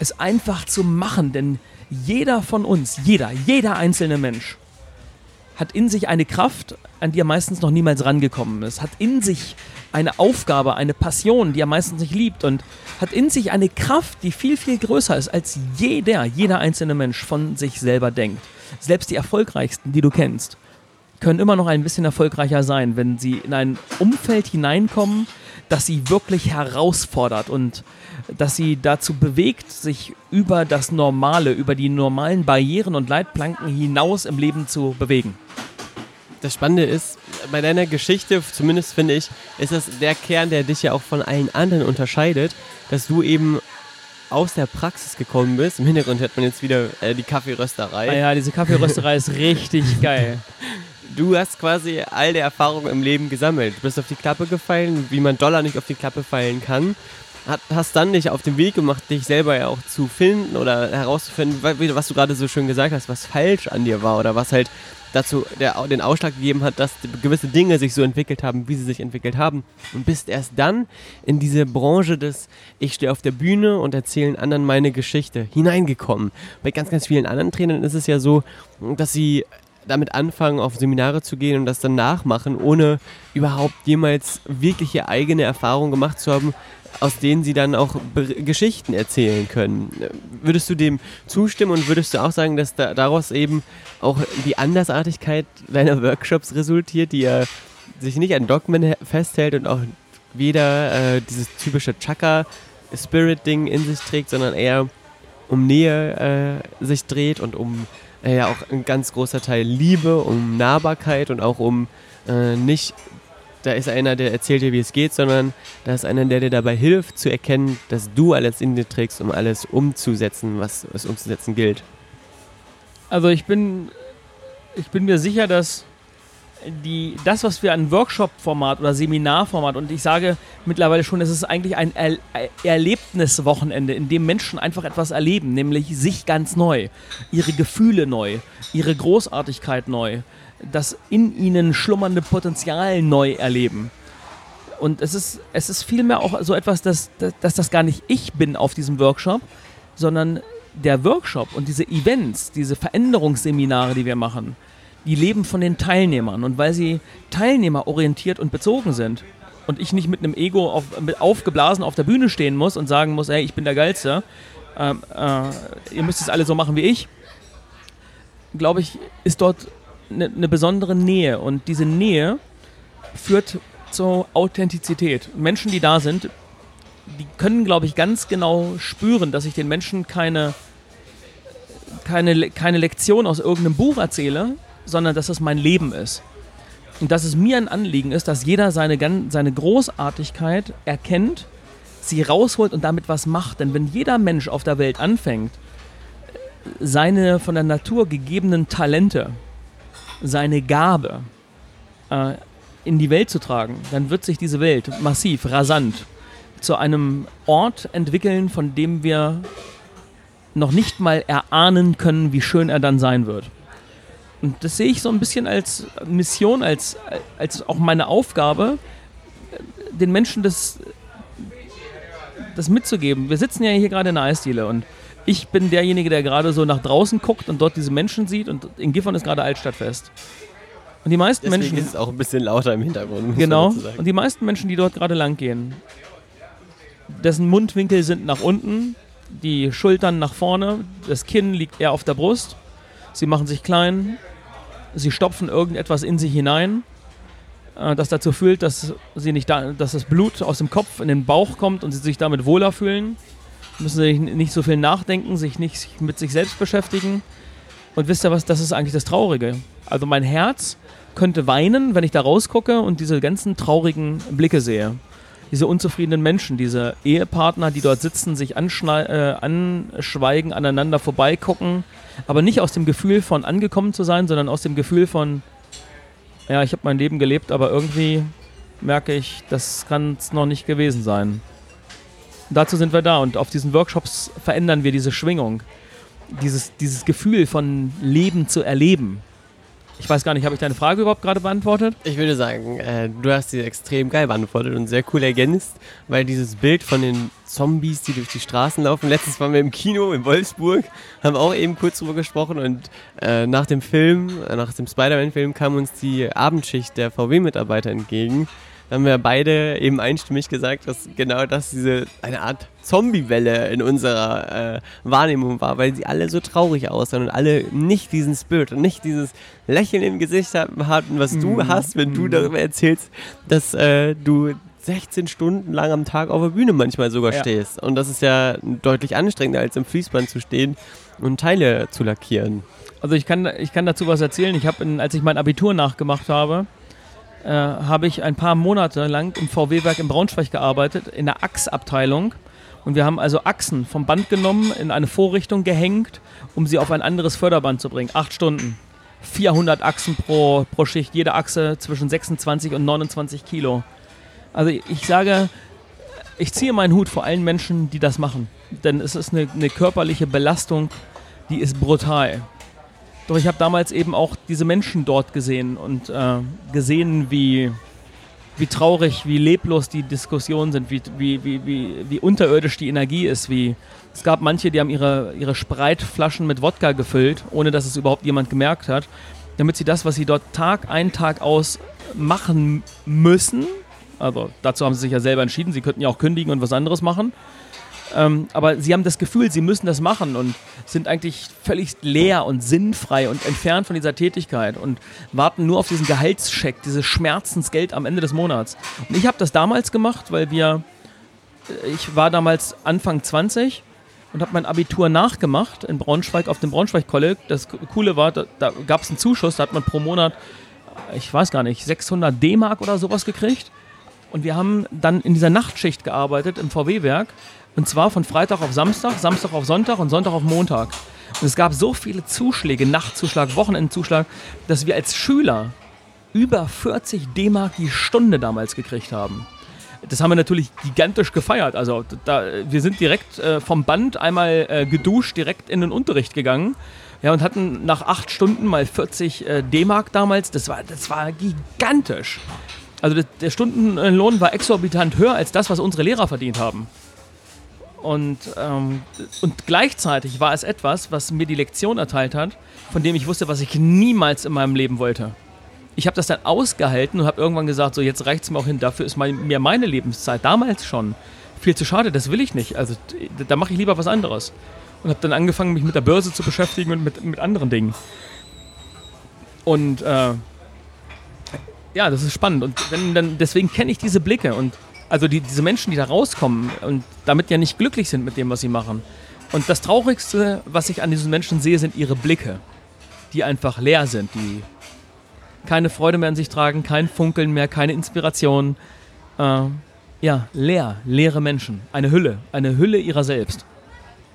es einfach zu machen. Denn jeder von uns, jeder, jeder einzelne Mensch hat in sich eine Kraft, an die er meistens noch niemals rangekommen ist, hat in sich eine Aufgabe, eine Passion, die er meistens nicht liebt und hat in sich eine Kraft, die viel, viel größer ist, als jeder, jeder einzelne Mensch von sich selber denkt. Selbst die erfolgreichsten, die du kennst können immer noch ein bisschen erfolgreicher sein, wenn sie in ein Umfeld hineinkommen, das sie wirklich herausfordert und das sie dazu bewegt, sich über das Normale, über die normalen Barrieren und Leitplanken hinaus im Leben zu bewegen. Das Spannende ist, bei deiner Geschichte, zumindest finde ich, ist das der Kern, der dich ja auch von allen anderen unterscheidet, dass du eben aus der Praxis gekommen bist. Im Hintergrund hört man jetzt wieder äh, die Kaffeerösterei. Ah ja, diese Kaffeerösterei ist richtig geil. Du hast quasi all die Erfahrungen im Leben gesammelt. Du bist auf die Klappe gefallen, wie man Dollar nicht auf die Klappe fallen kann. Hat, hast dann dich auf den Weg gemacht, dich selber ja auch zu finden oder herauszufinden, was du gerade so schön gesagt hast, was falsch an dir war oder was halt dazu der, den Ausschlag gegeben hat, dass gewisse Dinge sich so entwickelt haben, wie sie sich entwickelt haben. Und bist erst dann in diese Branche des Ich stehe auf der Bühne und erzähle anderen meine Geschichte hineingekommen. Bei ganz, ganz vielen anderen Trainern ist es ja so, dass sie damit anfangen, auf Seminare zu gehen und das dann nachmachen, ohne überhaupt jemals wirkliche eigene Erfahrung gemacht zu haben, aus denen sie dann auch Geschichten erzählen können. Würdest du dem zustimmen und würdest du auch sagen, dass da daraus eben auch die Andersartigkeit deiner Workshops resultiert, die ja sich nicht an Dogmen festhält und auch weder äh, dieses typische Chaka-Spirit-Ding in sich trägt, sondern eher um Nähe äh, sich dreht und um äh, ja auch ein ganz großer Teil Liebe, um Nahbarkeit und auch um äh, nicht da ist einer, der erzählt dir, wie es geht, sondern da ist einer, der dir dabei hilft zu erkennen, dass du alles in dir trägst, um alles umzusetzen, was es umzusetzen gilt. Also ich bin, ich bin mir sicher, dass die, das, was wir an Workshop-Format oder Seminarformat und ich sage mittlerweile schon, es ist eigentlich ein er Erlebniswochenende, in dem Menschen einfach etwas erleben, nämlich sich ganz neu, ihre Gefühle neu, ihre Großartigkeit neu, das in ihnen schlummernde Potenzial neu erleben. Und es ist, es ist vielmehr auch so etwas, dass, dass, das gar nicht ich bin auf diesem Workshop, sondern der Workshop und diese Events, diese Veränderungsseminare, die wir machen, die leben von den Teilnehmern. Und weil sie teilnehmerorientiert und bezogen sind und ich nicht mit einem Ego auf, mit aufgeblasen auf der Bühne stehen muss und sagen muss, hey, ich bin der Geilste, ähm, äh, ihr müsst es alle so machen wie ich, glaube ich, ist dort eine, eine besondere Nähe. Und diese Nähe führt zur Authentizität. Menschen, die da sind, die können, glaube ich, ganz genau spüren, dass ich den Menschen keine, keine, keine Lektion aus irgendeinem Buch erzähle, sondern dass es mein Leben ist. Und dass es mir ein Anliegen ist, dass jeder seine, seine Großartigkeit erkennt, sie rausholt und damit was macht. Denn wenn jeder Mensch auf der Welt anfängt, seine von der Natur gegebenen Talente, seine Gabe äh, in die Welt zu tragen, dann wird sich diese Welt massiv, rasant zu einem Ort entwickeln, von dem wir noch nicht mal erahnen können, wie schön er dann sein wird. Und das sehe ich so ein bisschen als Mission, als, als auch meine Aufgabe, den Menschen das, das mitzugeben. Wir sitzen ja hier gerade in der Eisdiele und ich bin derjenige, der gerade so nach draußen guckt und dort diese Menschen sieht und in Gifhorn ist gerade Altstadtfest. Und die meisten Deswegen Menschen. ist es auch ein bisschen lauter im Hintergrund. Genau. Und die meisten Menschen, die dort gerade lang gehen, dessen Mundwinkel sind nach unten, die Schultern nach vorne, das Kinn liegt eher auf der Brust. Sie machen sich klein, sie stopfen irgendetwas in sich hinein, äh, das dazu führt, dass sie nicht da, dass das Blut aus dem Kopf in den Bauch kommt und sie sich damit wohler fühlen müssen sich nicht so viel nachdenken, sich nicht mit sich selbst beschäftigen. Und wisst ihr was, das ist eigentlich das Traurige. Also mein Herz könnte weinen, wenn ich da rausgucke und diese ganzen traurigen Blicke sehe. Diese unzufriedenen Menschen, diese Ehepartner, die dort sitzen, sich äh, anschweigen, aneinander vorbeigucken, aber nicht aus dem Gefühl von angekommen zu sein, sondern aus dem Gefühl von, ja, ich habe mein Leben gelebt, aber irgendwie merke ich, das kann es noch nicht gewesen sein dazu sind wir da und auf diesen Workshops verändern wir diese Schwingung, dieses, dieses Gefühl von Leben zu erleben. Ich weiß gar nicht, habe ich deine Frage überhaupt gerade beantwortet? Ich würde sagen, äh, du hast sie extrem geil beantwortet und sehr cool ergänzt, weil dieses Bild von den Zombies, die durch die Straßen laufen, letztens waren wir im Kino in Wolfsburg, haben auch eben kurz drüber gesprochen und äh, nach dem Film, äh, nach dem Spider-Man-Film kam uns die Abendschicht der VW-Mitarbeiter entgegen haben wir beide eben einstimmig gesagt, dass genau das diese eine Art Zombie-Welle in unserer äh, Wahrnehmung war, weil sie alle so traurig aussahen und alle nicht diesen Spirit und nicht dieses Lächeln im Gesicht hatten, was du mhm. hast, wenn du mhm. darüber erzählst, dass äh, du 16 Stunden lang am Tag auf der Bühne manchmal sogar ja. stehst. Und das ist ja deutlich anstrengender, als im Fließband zu stehen und Teile zu lackieren. Also ich kann, ich kann dazu was erzählen. Ich habe, als ich mein Abitur nachgemacht habe, äh, habe ich ein paar Monate lang im VW-Werk in Braunschweig gearbeitet, in der Achsabteilung. Und wir haben also Achsen vom Band genommen, in eine Vorrichtung gehängt, um sie auf ein anderes Förderband zu bringen. Acht Stunden. 400 Achsen pro, pro Schicht, jede Achse zwischen 26 und 29 Kilo. Also ich sage, ich ziehe meinen Hut vor allen Menschen, die das machen. Denn es ist eine, eine körperliche Belastung, die ist brutal. Doch ich habe damals eben auch diese Menschen dort gesehen und äh, gesehen, wie, wie traurig, wie leblos die Diskussionen sind, wie, wie, wie, wie, wie unterirdisch die Energie ist. Wie, es gab manche, die haben ihre, ihre Spreitflaschen mit Wodka gefüllt, ohne dass es überhaupt jemand gemerkt hat, damit sie das, was sie dort Tag ein, Tag aus machen müssen, also dazu haben sie sich ja selber entschieden, sie könnten ja auch kündigen und was anderes machen, ähm, aber sie haben das Gefühl, sie müssen das machen und sind eigentlich völlig leer und sinnfrei und entfernt von dieser Tätigkeit und warten nur auf diesen Gehaltscheck, dieses Schmerzensgeld am Ende des Monats. Und ich habe das damals gemacht, weil wir, äh, ich war damals Anfang 20 und habe mein Abitur nachgemacht in Braunschweig auf dem Braunschweig College. Das Coole war, da, da gab es einen Zuschuss, da hat man pro Monat, ich weiß gar nicht, 600 D-Mark oder sowas gekriegt. Und wir haben dann in dieser Nachtschicht gearbeitet im VW-Werk und zwar von Freitag auf Samstag, Samstag auf Sonntag und Sonntag auf Montag. Und es gab so viele Zuschläge, Nachtzuschlag, Wochenendzuschlag, dass wir als Schüler über 40 D-Mark die Stunde damals gekriegt haben. Das haben wir natürlich gigantisch gefeiert. Also da, wir sind direkt äh, vom Band einmal äh, geduscht, direkt in den Unterricht gegangen. Ja, und hatten nach acht Stunden mal 40 äh, D-Mark damals. Das war, das war gigantisch. Also der Stundenlohn war exorbitant höher als das, was unsere Lehrer verdient haben. Und, ähm, und gleichzeitig war es etwas, was mir die Lektion erteilt hat, von dem ich wusste, was ich niemals in meinem Leben wollte. Ich habe das dann ausgehalten und habe irgendwann gesagt, so jetzt reicht es mir auch hin, dafür ist mein, mir meine Lebenszeit damals schon viel zu schade, das will ich nicht. Also da mache ich lieber was anderes. Und habe dann angefangen, mich mit der Börse zu beschäftigen und mit, mit anderen Dingen. Und äh, ja, das ist spannend. Und wenn, dann, deswegen kenne ich diese Blicke und also die, diese Menschen, die da rauskommen und damit ja nicht glücklich sind mit dem, was sie machen. Und das Traurigste, was ich an diesen Menschen sehe, sind ihre Blicke, die einfach leer sind, die keine Freude mehr an sich tragen, kein Funkeln mehr, keine Inspiration. Äh, ja, leer, leere Menschen. Eine Hülle, eine Hülle ihrer selbst.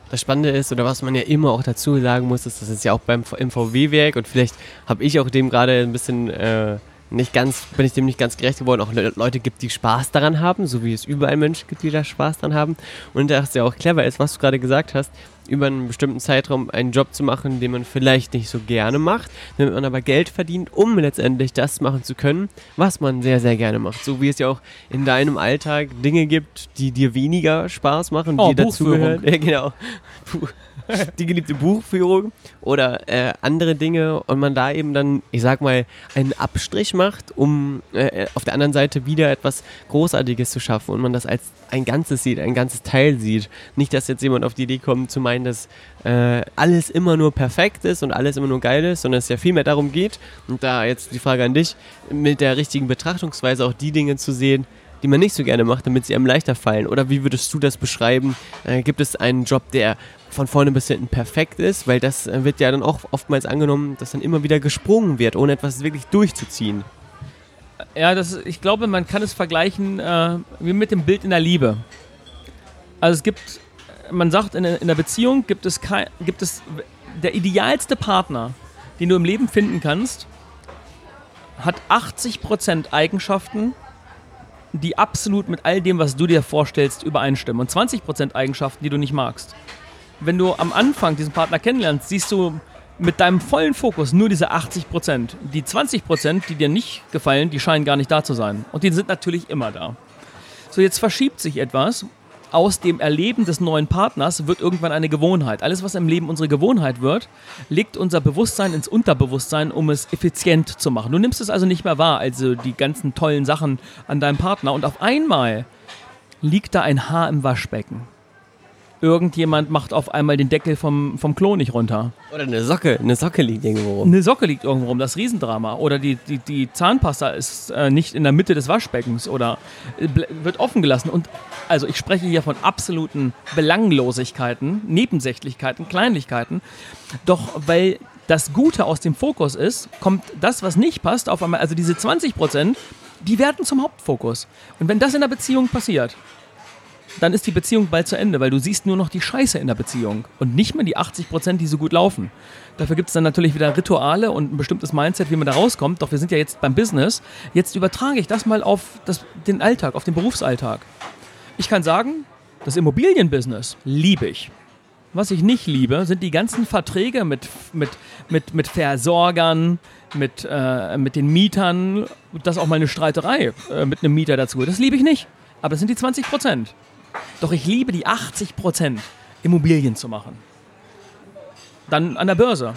Das Spannende ist, oder was man ja immer auch dazu sagen muss, ist, das ist ja auch beim MVW-Werk und vielleicht habe ich auch dem gerade ein bisschen äh, nicht ganz, bin ich dem nicht ganz gerecht geworden, auch Leute gibt, die Spaß daran haben, so wie es überall Menschen gibt, die da Spaß daran haben. Und das ja auch clever ist, was du gerade gesagt hast, über einen bestimmten Zeitraum einen Job zu machen, den man vielleicht nicht so gerne macht, damit man aber Geld verdient, um letztendlich das machen zu können, was man sehr, sehr gerne macht. So wie es ja auch in deinem Alltag Dinge gibt, die dir weniger Spaß machen, oh, die dazugehören. Ja, genau. Die geliebte Buchführung oder äh, andere Dinge und man da eben dann, ich sag mal, einen Abstrich macht, um äh, auf der anderen Seite wieder etwas Großartiges zu schaffen und man das als ein Ganzes sieht, ein ganzes Teil sieht. Nicht, dass jetzt jemand auf die Idee kommt zu meinen, dass äh, alles immer nur perfekt ist und alles immer nur geil ist, sondern es ja viel mehr darum geht, und da jetzt die Frage an dich, mit der richtigen Betrachtungsweise auch die Dinge zu sehen, die man nicht so gerne macht, damit sie einem leichter fallen? Oder wie würdest du das beschreiben? Äh, gibt es einen Job, der von vorne bis hinten perfekt ist? Weil das äh, wird ja dann auch oftmals angenommen, dass dann immer wieder gesprungen wird, ohne etwas wirklich durchzuziehen. Ja, das, ich glaube, man kann es vergleichen äh, wie mit dem Bild in der Liebe. Also es gibt, man sagt, in, in der Beziehung gibt es, kein, gibt es der idealste Partner, den du im Leben finden kannst, hat 80% Eigenschaften, die absolut mit all dem, was du dir vorstellst, übereinstimmen. Und 20% Eigenschaften, die du nicht magst. Wenn du am Anfang diesen Partner kennenlernst, siehst du mit deinem vollen Fokus nur diese 80%. Die 20%, die dir nicht gefallen, die scheinen gar nicht da zu sein. Und die sind natürlich immer da. So, jetzt verschiebt sich etwas aus dem Erleben des neuen Partners wird irgendwann eine Gewohnheit. Alles, was im Leben unsere Gewohnheit wird, legt unser Bewusstsein ins Unterbewusstsein, um es effizient zu machen. Du nimmst es also nicht mehr wahr, also die ganzen tollen Sachen an deinem Partner. Und auf einmal liegt da ein Haar im Waschbecken irgendjemand macht auf einmal den Deckel vom, vom Klo nicht runter. Oder eine Socke, eine Socke liegt irgendwo rum. Eine Socke liegt irgendwo rum, das Riesendrama. Oder die, die, die Zahnpasta ist äh, nicht in der Mitte des Waschbeckens oder äh, wird offen gelassen. Und also ich spreche hier von absoluten Belanglosigkeiten, Nebensächlichkeiten, Kleinlichkeiten. Doch weil das Gute aus dem Fokus ist, kommt das, was nicht passt, auf einmal, also diese 20 Prozent, die werden zum Hauptfokus. Und wenn das in der Beziehung passiert, dann ist die Beziehung bald zu Ende, weil du siehst nur noch die Scheiße in der Beziehung und nicht mehr die 80 Prozent, die so gut laufen. Dafür gibt es dann natürlich wieder Rituale und ein bestimmtes Mindset, wie man da rauskommt. Doch wir sind ja jetzt beim Business. Jetzt übertrage ich das mal auf das, den Alltag, auf den Berufsalltag. Ich kann sagen, das Immobilienbusiness liebe ich. Was ich nicht liebe, sind die ganzen Verträge mit, mit, mit, mit Versorgern, mit, äh, mit den Mietern. Das auch mal eine Streiterei äh, mit einem Mieter dazu. Das liebe ich nicht. Aber das sind die 20 Prozent. Doch ich liebe die 80 Prozent, Immobilien zu machen. Dann an der Börse.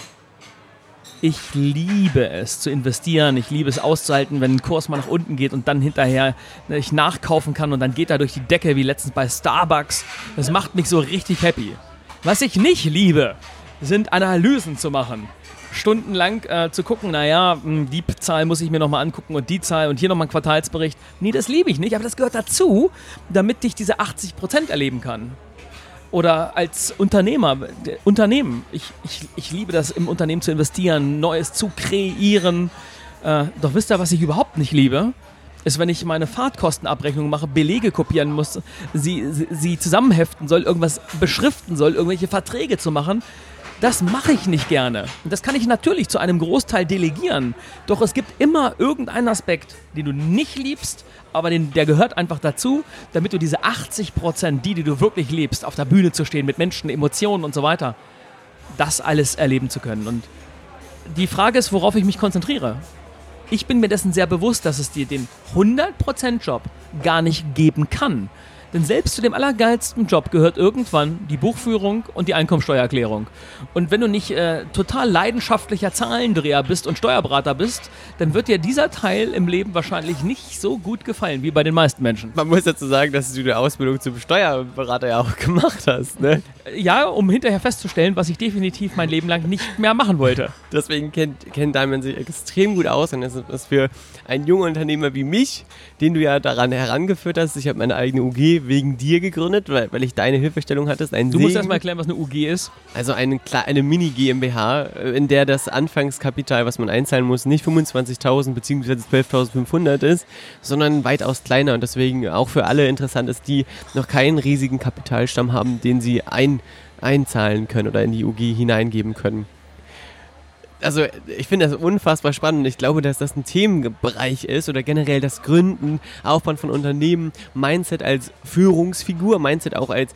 Ich liebe es zu investieren. Ich liebe es auszuhalten, wenn ein Kurs mal nach unten geht und dann hinterher ne, ich nachkaufen kann und dann geht er durch die Decke wie letztens bei Starbucks. Das macht mich so richtig happy. Was ich nicht liebe, sind Analysen zu machen. Stundenlang äh, zu gucken, naja, hm, die Zahl muss ich mir nochmal angucken und die Zahl und hier nochmal ein Quartalsbericht. Nee, das liebe ich nicht, aber das gehört dazu, damit ich diese 80% erleben kann. Oder als Unternehmer, Unternehmen. Ich, ich, ich liebe das, im Unternehmen zu investieren, Neues zu kreieren. Äh, doch wisst ihr, was ich überhaupt nicht liebe? ist, wenn ich meine Fahrtkostenabrechnung mache, Belege kopieren muss, sie, sie, sie zusammenheften soll, irgendwas beschriften soll, irgendwelche Verträge zu machen. Das mache ich nicht gerne. Und das kann ich natürlich zu einem Großteil delegieren. Doch es gibt immer irgendeinen Aspekt, den du nicht liebst, aber den, der gehört einfach dazu, damit du diese 80 Prozent, die, die du wirklich liebst, auf der Bühne zu stehen, mit Menschen, Emotionen und so weiter, das alles erleben zu können. Und die Frage ist, worauf ich mich konzentriere ich bin mir dessen sehr bewusst, dass es dir den 100% Job gar nicht geben kann. Denn selbst zu dem allergeilsten Job gehört irgendwann die Buchführung und die Einkommensteuererklärung. Und wenn du nicht äh, total leidenschaftlicher Zahlendreher bist und Steuerberater bist, dann wird dir dieser Teil im Leben wahrscheinlich nicht so gut gefallen wie bei den meisten Menschen. Man muss dazu sagen, dass du die Ausbildung zum Steuerberater ja auch gemacht hast, ne? Ja, um hinterher festzustellen, was ich definitiv mein Leben lang nicht mehr machen wollte. Deswegen kennt, kennt Diamond sich extrem gut aus und das ist für einen jungen Unternehmer wie mich, den du ja daran herangeführt hast, ich habe meine eigene UG wegen dir gegründet, weil, weil ich deine Hilfestellung hattest. du Segen. musst erstmal erklären, was eine UG ist. Also eine, eine Mini-GmbH, äh, in der das Anfangskapital, was man einzahlen muss, nicht 25.000 bzw. 12.500 ist, sondern weitaus kleiner und deswegen auch für alle interessant ist, die noch keinen riesigen Kapitalstamm haben, den sie ein, einzahlen können oder in die UG hineingeben können also ich finde das unfassbar spannend. Ich glaube, dass das ein Themenbereich ist oder generell das Gründen, Aufbau von Unternehmen, Mindset als Führungsfigur, Mindset auch als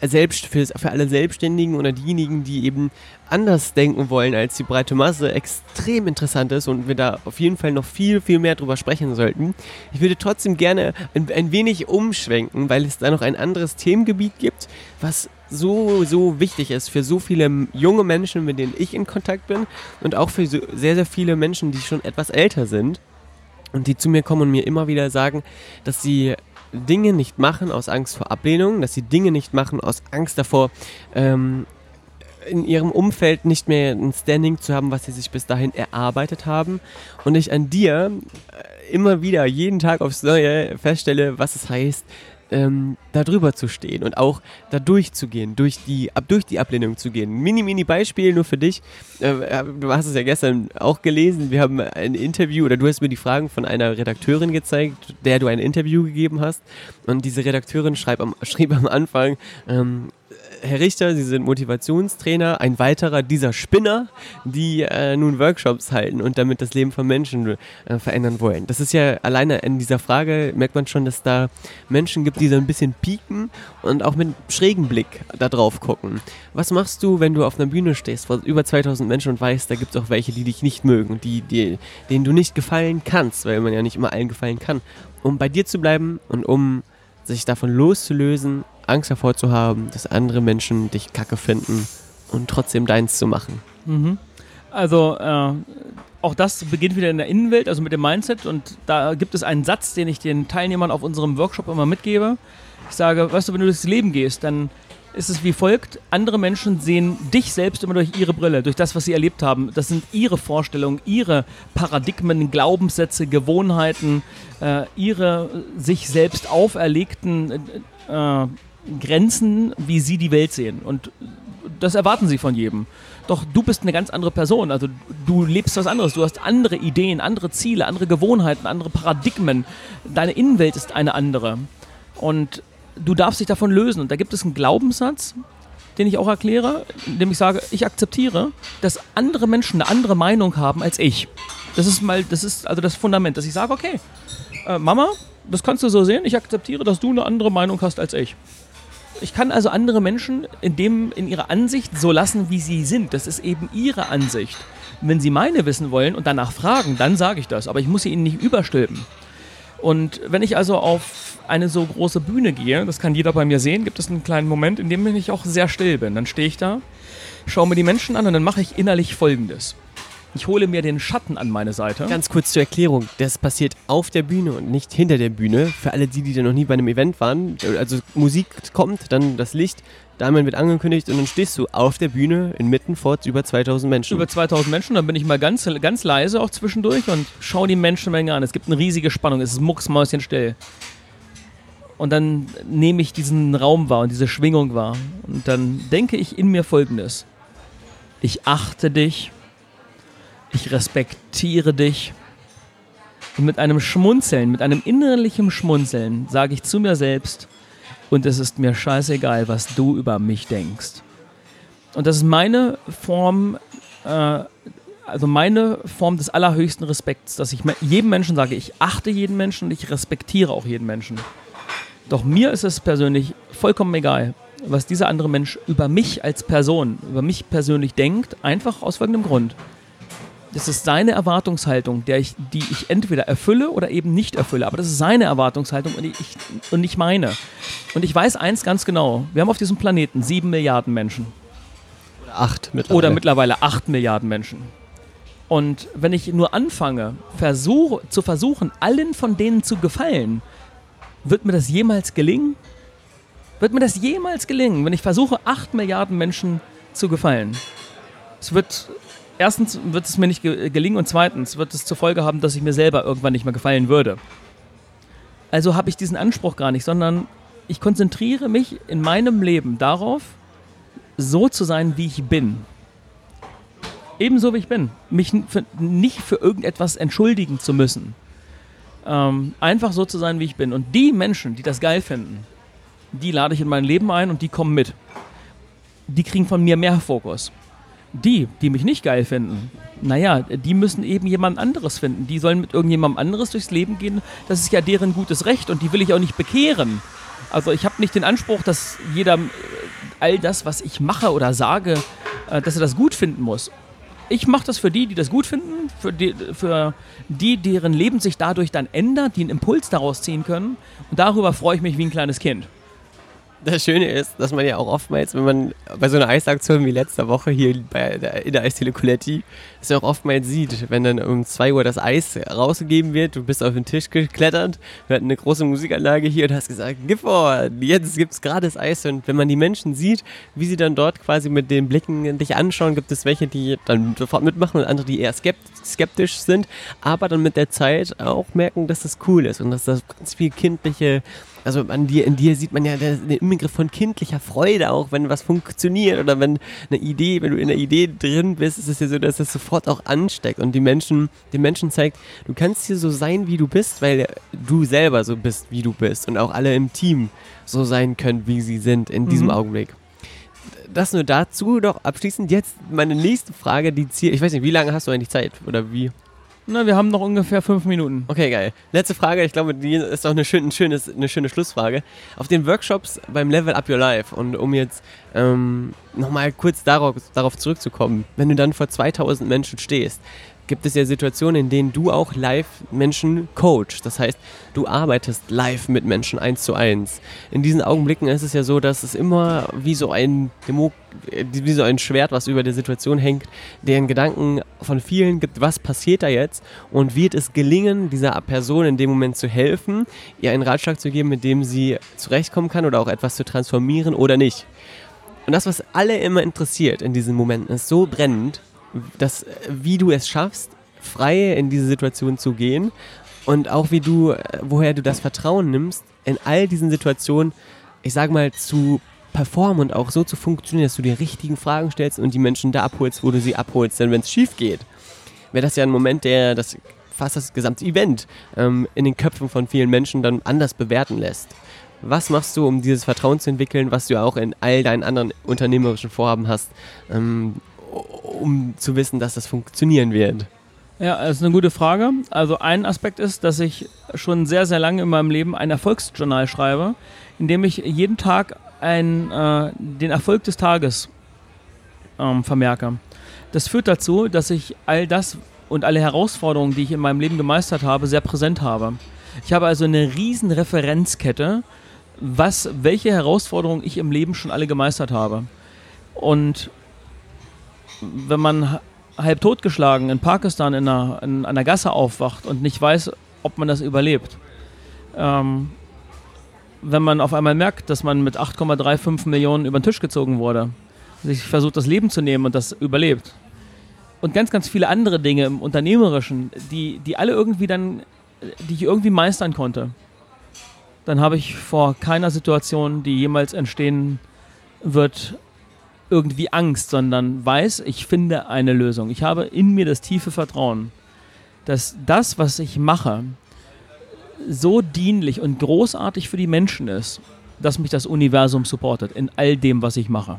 äh, selbst für, für alle Selbstständigen oder diejenigen, die eben anders denken wollen als die breite Masse, extrem interessant ist und wir da auf jeden Fall noch viel, viel mehr drüber sprechen sollten. Ich würde trotzdem gerne ein, ein wenig umschwenken, weil es da noch ein anderes Themengebiet gibt, was so, so wichtig ist für so viele junge Menschen, mit denen ich in Kontakt bin und auch für so sehr, sehr viele Menschen, die schon etwas älter sind und die zu mir kommen und mir immer wieder sagen, dass sie Dinge nicht machen aus Angst vor Ablehnung, dass sie Dinge nicht machen aus Angst davor, ähm, in ihrem Umfeld nicht mehr ein Standing zu haben, was sie sich bis dahin erarbeitet haben. Und ich an dir äh, immer wieder, jeden Tag aufs Neue feststelle, was es heißt, ähm, da drüber zu stehen und auch da durchzugehen, durch die, ab, durch die Ablehnung zu gehen. Mini, mini Beispiel nur für dich. Äh, du hast es ja gestern auch gelesen. Wir haben ein Interview oder du hast mir die Fragen von einer Redakteurin gezeigt, der du ein Interview gegeben hast. Und diese Redakteurin schrieb am, schrieb am Anfang, ähm, Herr Richter, Sie sind Motivationstrainer, ein weiterer dieser Spinner, die äh, nun Workshops halten und damit das Leben von Menschen äh, verändern wollen. Das ist ja alleine in dieser Frage, merkt man schon, dass da Menschen gibt, die so ein bisschen pieken und auch mit schrägen Blick da drauf gucken. Was machst du, wenn du auf einer Bühne stehst vor über 2000 Menschen und weißt, da gibt es auch welche, die dich nicht mögen, die, die, denen du nicht gefallen kannst, weil man ja nicht immer allen gefallen kann, um bei dir zu bleiben und um sich davon loszulösen, Angst davor zu haben, dass andere Menschen dich kacke finden und trotzdem deins zu machen. Mhm. Also äh, auch das beginnt wieder in der Innenwelt, also mit dem Mindset. Und da gibt es einen Satz, den ich den Teilnehmern auf unserem Workshop immer mitgebe. Ich sage, weißt du, wenn du durchs Leben gehst, dann ist es wie folgt. Andere Menschen sehen dich selbst immer durch ihre Brille, durch das, was sie erlebt haben. Das sind ihre Vorstellungen, ihre Paradigmen, Glaubenssätze, Gewohnheiten, äh, ihre sich selbst auferlegten äh, Grenzen, wie sie die Welt sehen. Und das erwarten sie von jedem. Doch du bist eine ganz andere Person. Also du lebst was anderes. Du hast andere Ideen, andere Ziele, andere Gewohnheiten, andere Paradigmen. Deine Innenwelt ist eine andere. Und du darfst dich davon lösen. Und da gibt es einen Glaubenssatz, den ich auch erkläre, indem ich sage, ich akzeptiere, dass andere Menschen eine andere Meinung haben als ich. Das ist mal, das ist also das Fundament, dass ich sage, okay, äh, Mama, das kannst du so sehen, ich akzeptiere, dass du eine andere Meinung hast als ich. Ich kann also andere Menschen in, dem, in ihrer Ansicht so lassen, wie sie sind. Das ist eben ihre Ansicht. Wenn sie meine wissen wollen und danach fragen, dann sage ich das. Aber ich muss sie ihnen nicht überstülpen. Und wenn ich also auf eine so große Bühne gehe, das kann jeder bei mir sehen, gibt es einen kleinen Moment, in dem ich auch sehr still bin. Dann stehe ich da, schaue mir die Menschen an und dann mache ich innerlich Folgendes. Ich hole mir den Schatten an meine Seite. Ganz kurz zur Erklärung, das passiert auf der Bühne und nicht hinter der Bühne. Für alle die, die da noch nie bei einem Event waren, also Musik kommt, dann das Licht, Damian wird angekündigt und dann stehst du auf der Bühne inmitten vor über 2000 Menschen. Über 2000 Menschen, dann bin ich mal ganz, ganz leise auch zwischendurch und schaue die Menschenmenge an. Es gibt eine riesige Spannung, es ist mucksmäuschenstill. Und dann nehme ich diesen Raum wahr und diese Schwingung wahr. Und dann denke ich in mir folgendes. Ich achte dich ich respektiere dich. Und mit einem Schmunzeln, mit einem innerlichen Schmunzeln sage ich zu mir selbst, und es ist mir scheißegal, was du über mich denkst. Und das ist meine Form, äh, also meine Form des allerhöchsten Respekts, dass ich jedem Menschen sage, ich achte jeden Menschen und ich respektiere auch jeden Menschen. Doch mir ist es persönlich vollkommen egal, was dieser andere Mensch über mich als Person, über mich persönlich denkt, einfach aus folgendem Grund. Das ist seine Erwartungshaltung, der ich, die ich entweder erfülle oder eben nicht erfülle. Aber das ist seine Erwartungshaltung und, ich, und nicht meine. Und ich weiß eins ganz genau: Wir haben auf diesem Planeten sieben Milliarden Menschen. Oder acht mittlerweile. Oder mittlerweile acht Milliarden Menschen. Und wenn ich nur anfange, versuch, zu versuchen, allen von denen zu gefallen, wird mir das jemals gelingen? Wird mir das jemals gelingen, wenn ich versuche, acht Milliarden Menschen zu gefallen? Es wird erstens wird es mir nicht gelingen und zweitens wird es zur Folge haben, dass ich mir selber irgendwann nicht mehr gefallen würde. Also habe ich diesen Anspruch gar nicht, sondern ich konzentriere mich in meinem Leben darauf, so zu sein, wie ich bin. Ebenso wie ich bin. Mich für, nicht für irgendetwas entschuldigen zu müssen. Ähm, einfach so zu sein, wie ich bin. Und die Menschen, die das geil finden, die lade ich in mein Leben ein und die kommen mit. Die kriegen von mir mehr Fokus. Die, die mich nicht geil finden, naja, die müssen eben jemand anderes finden. Die sollen mit irgendjemandem anderes durchs Leben gehen. Das ist ja deren gutes Recht und die will ich auch nicht bekehren. Also ich habe nicht den Anspruch, dass jeder äh, all das, was ich mache oder sage, äh, dass er das gut finden muss. Ich mache das für die, die das gut finden, für die, für die, deren Leben sich dadurch dann ändert, die einen Impuls daraus ziehen können. Und darüber freue ich mich wie ein kleines Kind das Schöne ist, dass man ja auch oftmals, wenn man bei so einer Eisaktion wie letzter Woche hier bei der, in der Eisdiele Coletti, dass man auch oftmals sieht, wenn dann um 2 Uhr das Eis rausgegeben wird, du bist auf den Tisch geklettert, wir hatten eine große Musikanlage hier und hast gesagt, gib vor, jetzt gibt es gerade das Eis. Und wenn man die Menschen sieht, wie sie dann dort quasi mit den Blicken dich anschauen, gibt es welche, die dann sofort mitmachen und andere, die eher skeptisch sind, aber dann mit der Zeit auch merken, dass das cool ist und dass das ganz viel kindliche also an dir, in dir sieht man ja den Inbegriff von kindlicher Freude auch, wenn was funktioniert oder wenn eine Idee, wenn du in einer Idee drin bist, ist es ja so, dass das sofort auch ansteckt und die Menschen, den Menschen zeigt, du kannst hier so sein, wie du bist, weil du selber so bist, wie du bist und auch alle im Team so sein können, wie sie sind in diesem mhm. Augenblick das nur dazu doch abschließend jetzt meine nächste Frage, die Ziel. Ich weiß nicht, wie lange hast du eigentlich Zeit oder wie? Na, wir haben noch ungefähr fünf Minuten. Okay, geil. Letzte Frage, ich glaube, die ist auch eine, schön, ein eine schöne Schlussfrage. Auf den Workshops beim Level Up Your Life und um jetzt ähm, nochmal kurz darauf, darauf zurückzukommen, wenn du dann vor 2000 Menschen stehst, gibt es ja Situationen, in denen du auch live Menschen coachst. Das heißt, du arbeitest live mit Menschen eins zu eins. In diesen Augenblicken ist es ja so, dass es immer wie so ein Demo wie so ein Schwert, was über der Situation hängt, deren Gedanken von vielen gibt, was passiert da jetzt und wird es gelingen, dieser Person in dem Moment zu helfen, ihr einen Ratschlag zu geben, mit dem sie zurechtkommen kann oder auch etwas zu transformieren oder nicht. Und das, was alle immer interessiert in diesen Momenten, ist so brennend, das, wie du es schaffst, frei in diese Situation zu gehen und auch wie du, woher du das Vertrauen nimmst, in all diesen Situationen, ich sag mal, zu performen und auch so zu funktionieren, dass du die richtigen Fragen stellst und die Menschen da abholst, wo du sie abholst. Denn wenn es schief geht, wäre das ja ein Moment, der das fast das gesamte Event ähm, in den Köpfen von vielen Menschen dann anders bewerten lässt. Was machst du, um dieses Vertrauen zu entwickeln, was du auch in all deinen anderen unternehmerischen Vorhaben hast, ähm, um zu wissen, dass das funktionieren wird? Ja, das ist eine gute Frage. Also ein Aspekt ist, dass ich schon sehr, sehr lange in meinem Leben ein Erfolgsjournal schreibe, in dem ich jeden Tag ein, äh, den Erfolg des Tages ähm, vermerke. Das führt dazu, dass ich all das und alle Herausforderungen, die ich in meinem Leben gemeistert habe, sehr präsent habe. Ich habe also eine riesen Referenzkette, was, welche Herausforderungen ich im Leben schon alle gemeistert habe. Und wenn man halb totgeschlagen in Pakistan in einer, in einer Gasse aufwacht und nicht weiß, ob man das überlebt. Ähm, wenn man auf einmal merkt, dass man mit 8,35 Millionen über den Tisch gezogen wurde, sich versucht, das Leben zu nehmen und das überlebt. Und ganz, ganz viele andere Dinge im Unternehmerischen, die, die alle irgendwie dann, die ich irgendwie meistern konnte. Dann habe ich vor keiner Situation, die jemals entstehen wird, irgendwie Angst, sondern weiß, ich finde eine Lösung. Ich habe in mir das tiefe Vertrauen, dass das, was ich mache, so dienlich und großartig für die Menschen ist, dass mich das Universum supportet in all dem, was ich mache.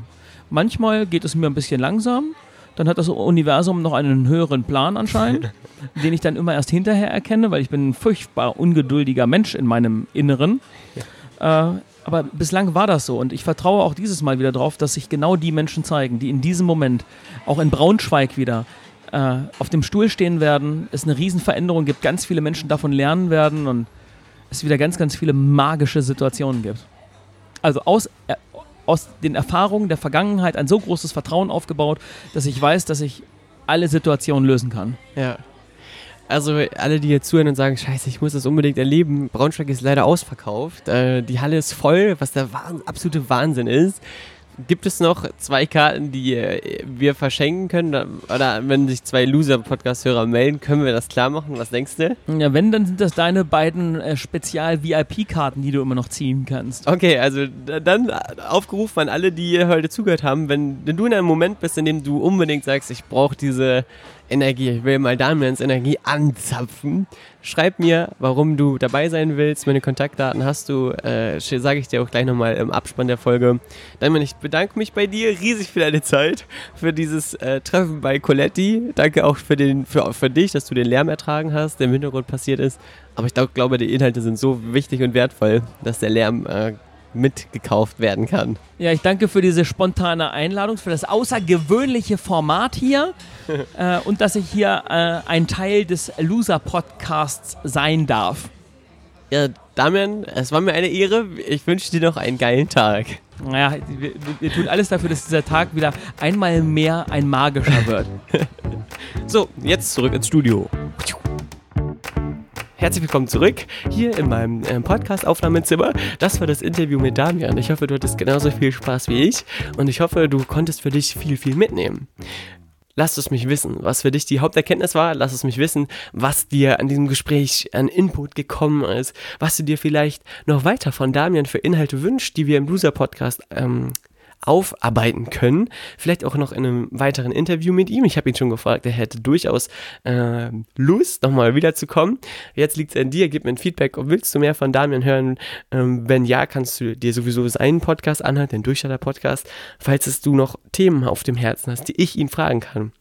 Manchmal geht es mir ein bisschen langsam, dann hat das Universum noch einen höheren Plan anscheinend, den ich dann immer erst hinterher erkenne, weil ich bin ein furchtbar ungeduldiger Mensch in meinem Inneren. Äh, aber bislang war das so und ich vertraue auch dieses Mal wieder darauf, dass sich genau die Menschen zeigen, die in diesem Moment, auch in Braunschweig wieder, äh, auf dem Stuhl stehen werden, es eine Riesenveränderung gibt, ganz viele Menschen davon lernen werden und es wieder ganz, ganz viele magische Situationen gibt. Also aus, äh, aus den Erfahrungen der Vergangenheit ein so großes Vertrauen aufgebaut, dass ich weiß, dass ich alle Situationen lösen kann. Ja. Also alle, die jetzt zuhören und sagen, scheiße, ich muss das unbedingt erleben, Braunschweig ist leider ausverkauft. Äh, die Halle ist voll, was der absolute Wahnsinn ist. Gibt es noch zwei Karten, die äh, wir verschenken können? Oder wenn sich zwei Loser-Podcast-Hörer melden, können wir das klar machen? Was denkst du? Ja, wenn, dann sind das deine beiden äh, Spezial-VIP-Karten, die du immer noch ziehen kannst. Okay, also dann aufgerufen an alle, die heute zugehört haben, wenn, wenn du in einem Moment bist, in dem du unbedingt sagst, ich brauche diese Energie, ich will mal Damians Energie anzapfen. Schreib mir, warum du dabei sein willst. Meine Kontaktdaten hast du, äh, sage ich dir auch gleich nochmal im Abspann der Folge. Damian, ich bedanke mich bei dir riesig für deine Zeit, für dieses äh, Treffen bei Coletti. Danke auch für, den, für, für dich, dass du den Lärm ertragen hast, der im Hintergrund passiert ist. Aber ich glaube, die Inhalte sind so wichtig und wertvoll, dass der Lärm äh, mitgekauft werden kann. Ja, ich danke für diese spontane Einladung, für das außergewöhnliche Format hier äh, und dass ich hier äh, ein Teil des Loser-Podcasts sein darf. Ja, Damian, es war mir eine Ehre. Ich wünsche dir noch einen geilen Tag. Naja, wir, wir tun alles dafür, dass dieser Tag wieder einmal mehr ein magischer wird. so, jetzt zurück ins Studio. Herzlich willkommen zurück hier in meinem äh, Podcast-Aufnahmezimmer. Das war das Interview mit Damian. Ich hoffe, du hattest genauso viel Spaß wie ich und ich hoffe, du konntest für dich viel, viel mitnehmen. Lass es mich wissen, was für dich die Haupterkenntnis war. Lass es mich wissen, was dir an diesem Gespräch an Input gekommen ist, was du dir vielleicht noch weiter von Damian für Inhalte wünschst, die wir im Loser Podcast ähm, aufarbeiten können. Vielleicht auch noch in einem weiteren Interview mit ihm. Ich habe ihn schon gefragt, er hätte durchaus äh, Lust, nochmal wiederzukommen. Jetzt liegt es an dir, gib mir ein Feedback. Willst du mehr von Damian hören? Ähm, wenn ja, kannst du dir sowieso seinen Podcast anhören, den Durchstarter-Podcast, falls es du noch Themen auf dem Herzen hast, die ich ihn fragen kann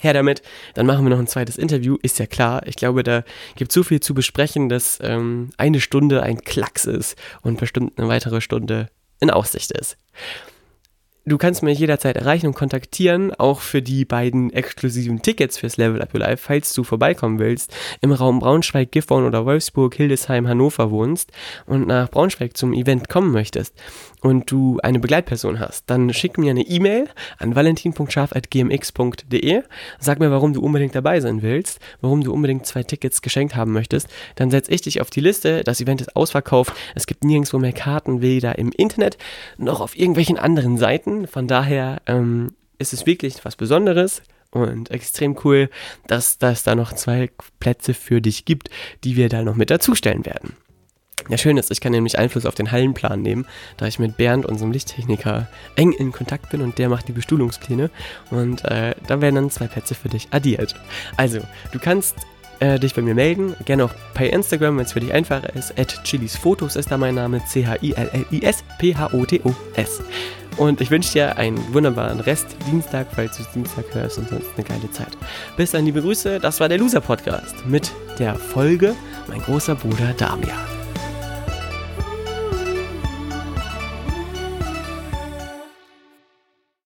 her damit. Dann machen wir noch ein zweites Interview, ist ja klar. Ich glaube, da gibt es so viel zu besprechen, dass ähm, eine Stunde ein Klacks ist und bestimmt eine weitere Stunde in Aussicht ist. Du kannst mich jederzeit erreichen und kontaktieren, auch für die beiden exklusiven Tickets fürs Level Up Your Life, falls du vorbeikommen willst, im Raum Braunschweig, Gifhorn oder Wolfsburg, Hildesheim, Hannover wohnst und nach Braunschweig zum Event kommen möchtest und du eine Begleitperson hast, dann schick mir eine E-Mail an valentin.scharf.gmx.de. Sag mir, warum du unbedingt dabei sein willst, warum du unbedingt zwei Tickets geschenkt haben möchtest. Dann setze ich dich auf die Liste. Das Event ist ausverkauft. Es gibt nirgendwo mehr Karten, weder im Internet noch auf irgendwelchen anderen Seiten. Von daher ähm, ist es wirklich was Besonderes und extrem cool, dass, dass da noch zwei Plätze für dich gibt, die wir da noch mit dazustellen werden. Ja, schön ist, ich kann nämlich Einfluss auf den Hallenplan nehmen, da ich mit Bernd, unserem Lichttechniker, eng in Kontakt bin und der macht die Bestuhlungspläne. Und äh, da werden dann zwei Plätze für dich addiert. Also, du kannst äh, dich bei mir melden. Gerne auch bei Instagram, wenn es für dich einfacher ist. At Chilisfotos ist da mein Name. C-H-I-L-L-I-S-P-H-O-T-O-S. Und ich wünsche dir einen wunderbaren Rest Dienstag, falls du es Dienstag hörst und sonst eine geile Zeit. Bis dann, liebe Grüße. Das war der Loser Podcast mit der Folge Mein großer Bruder Damian.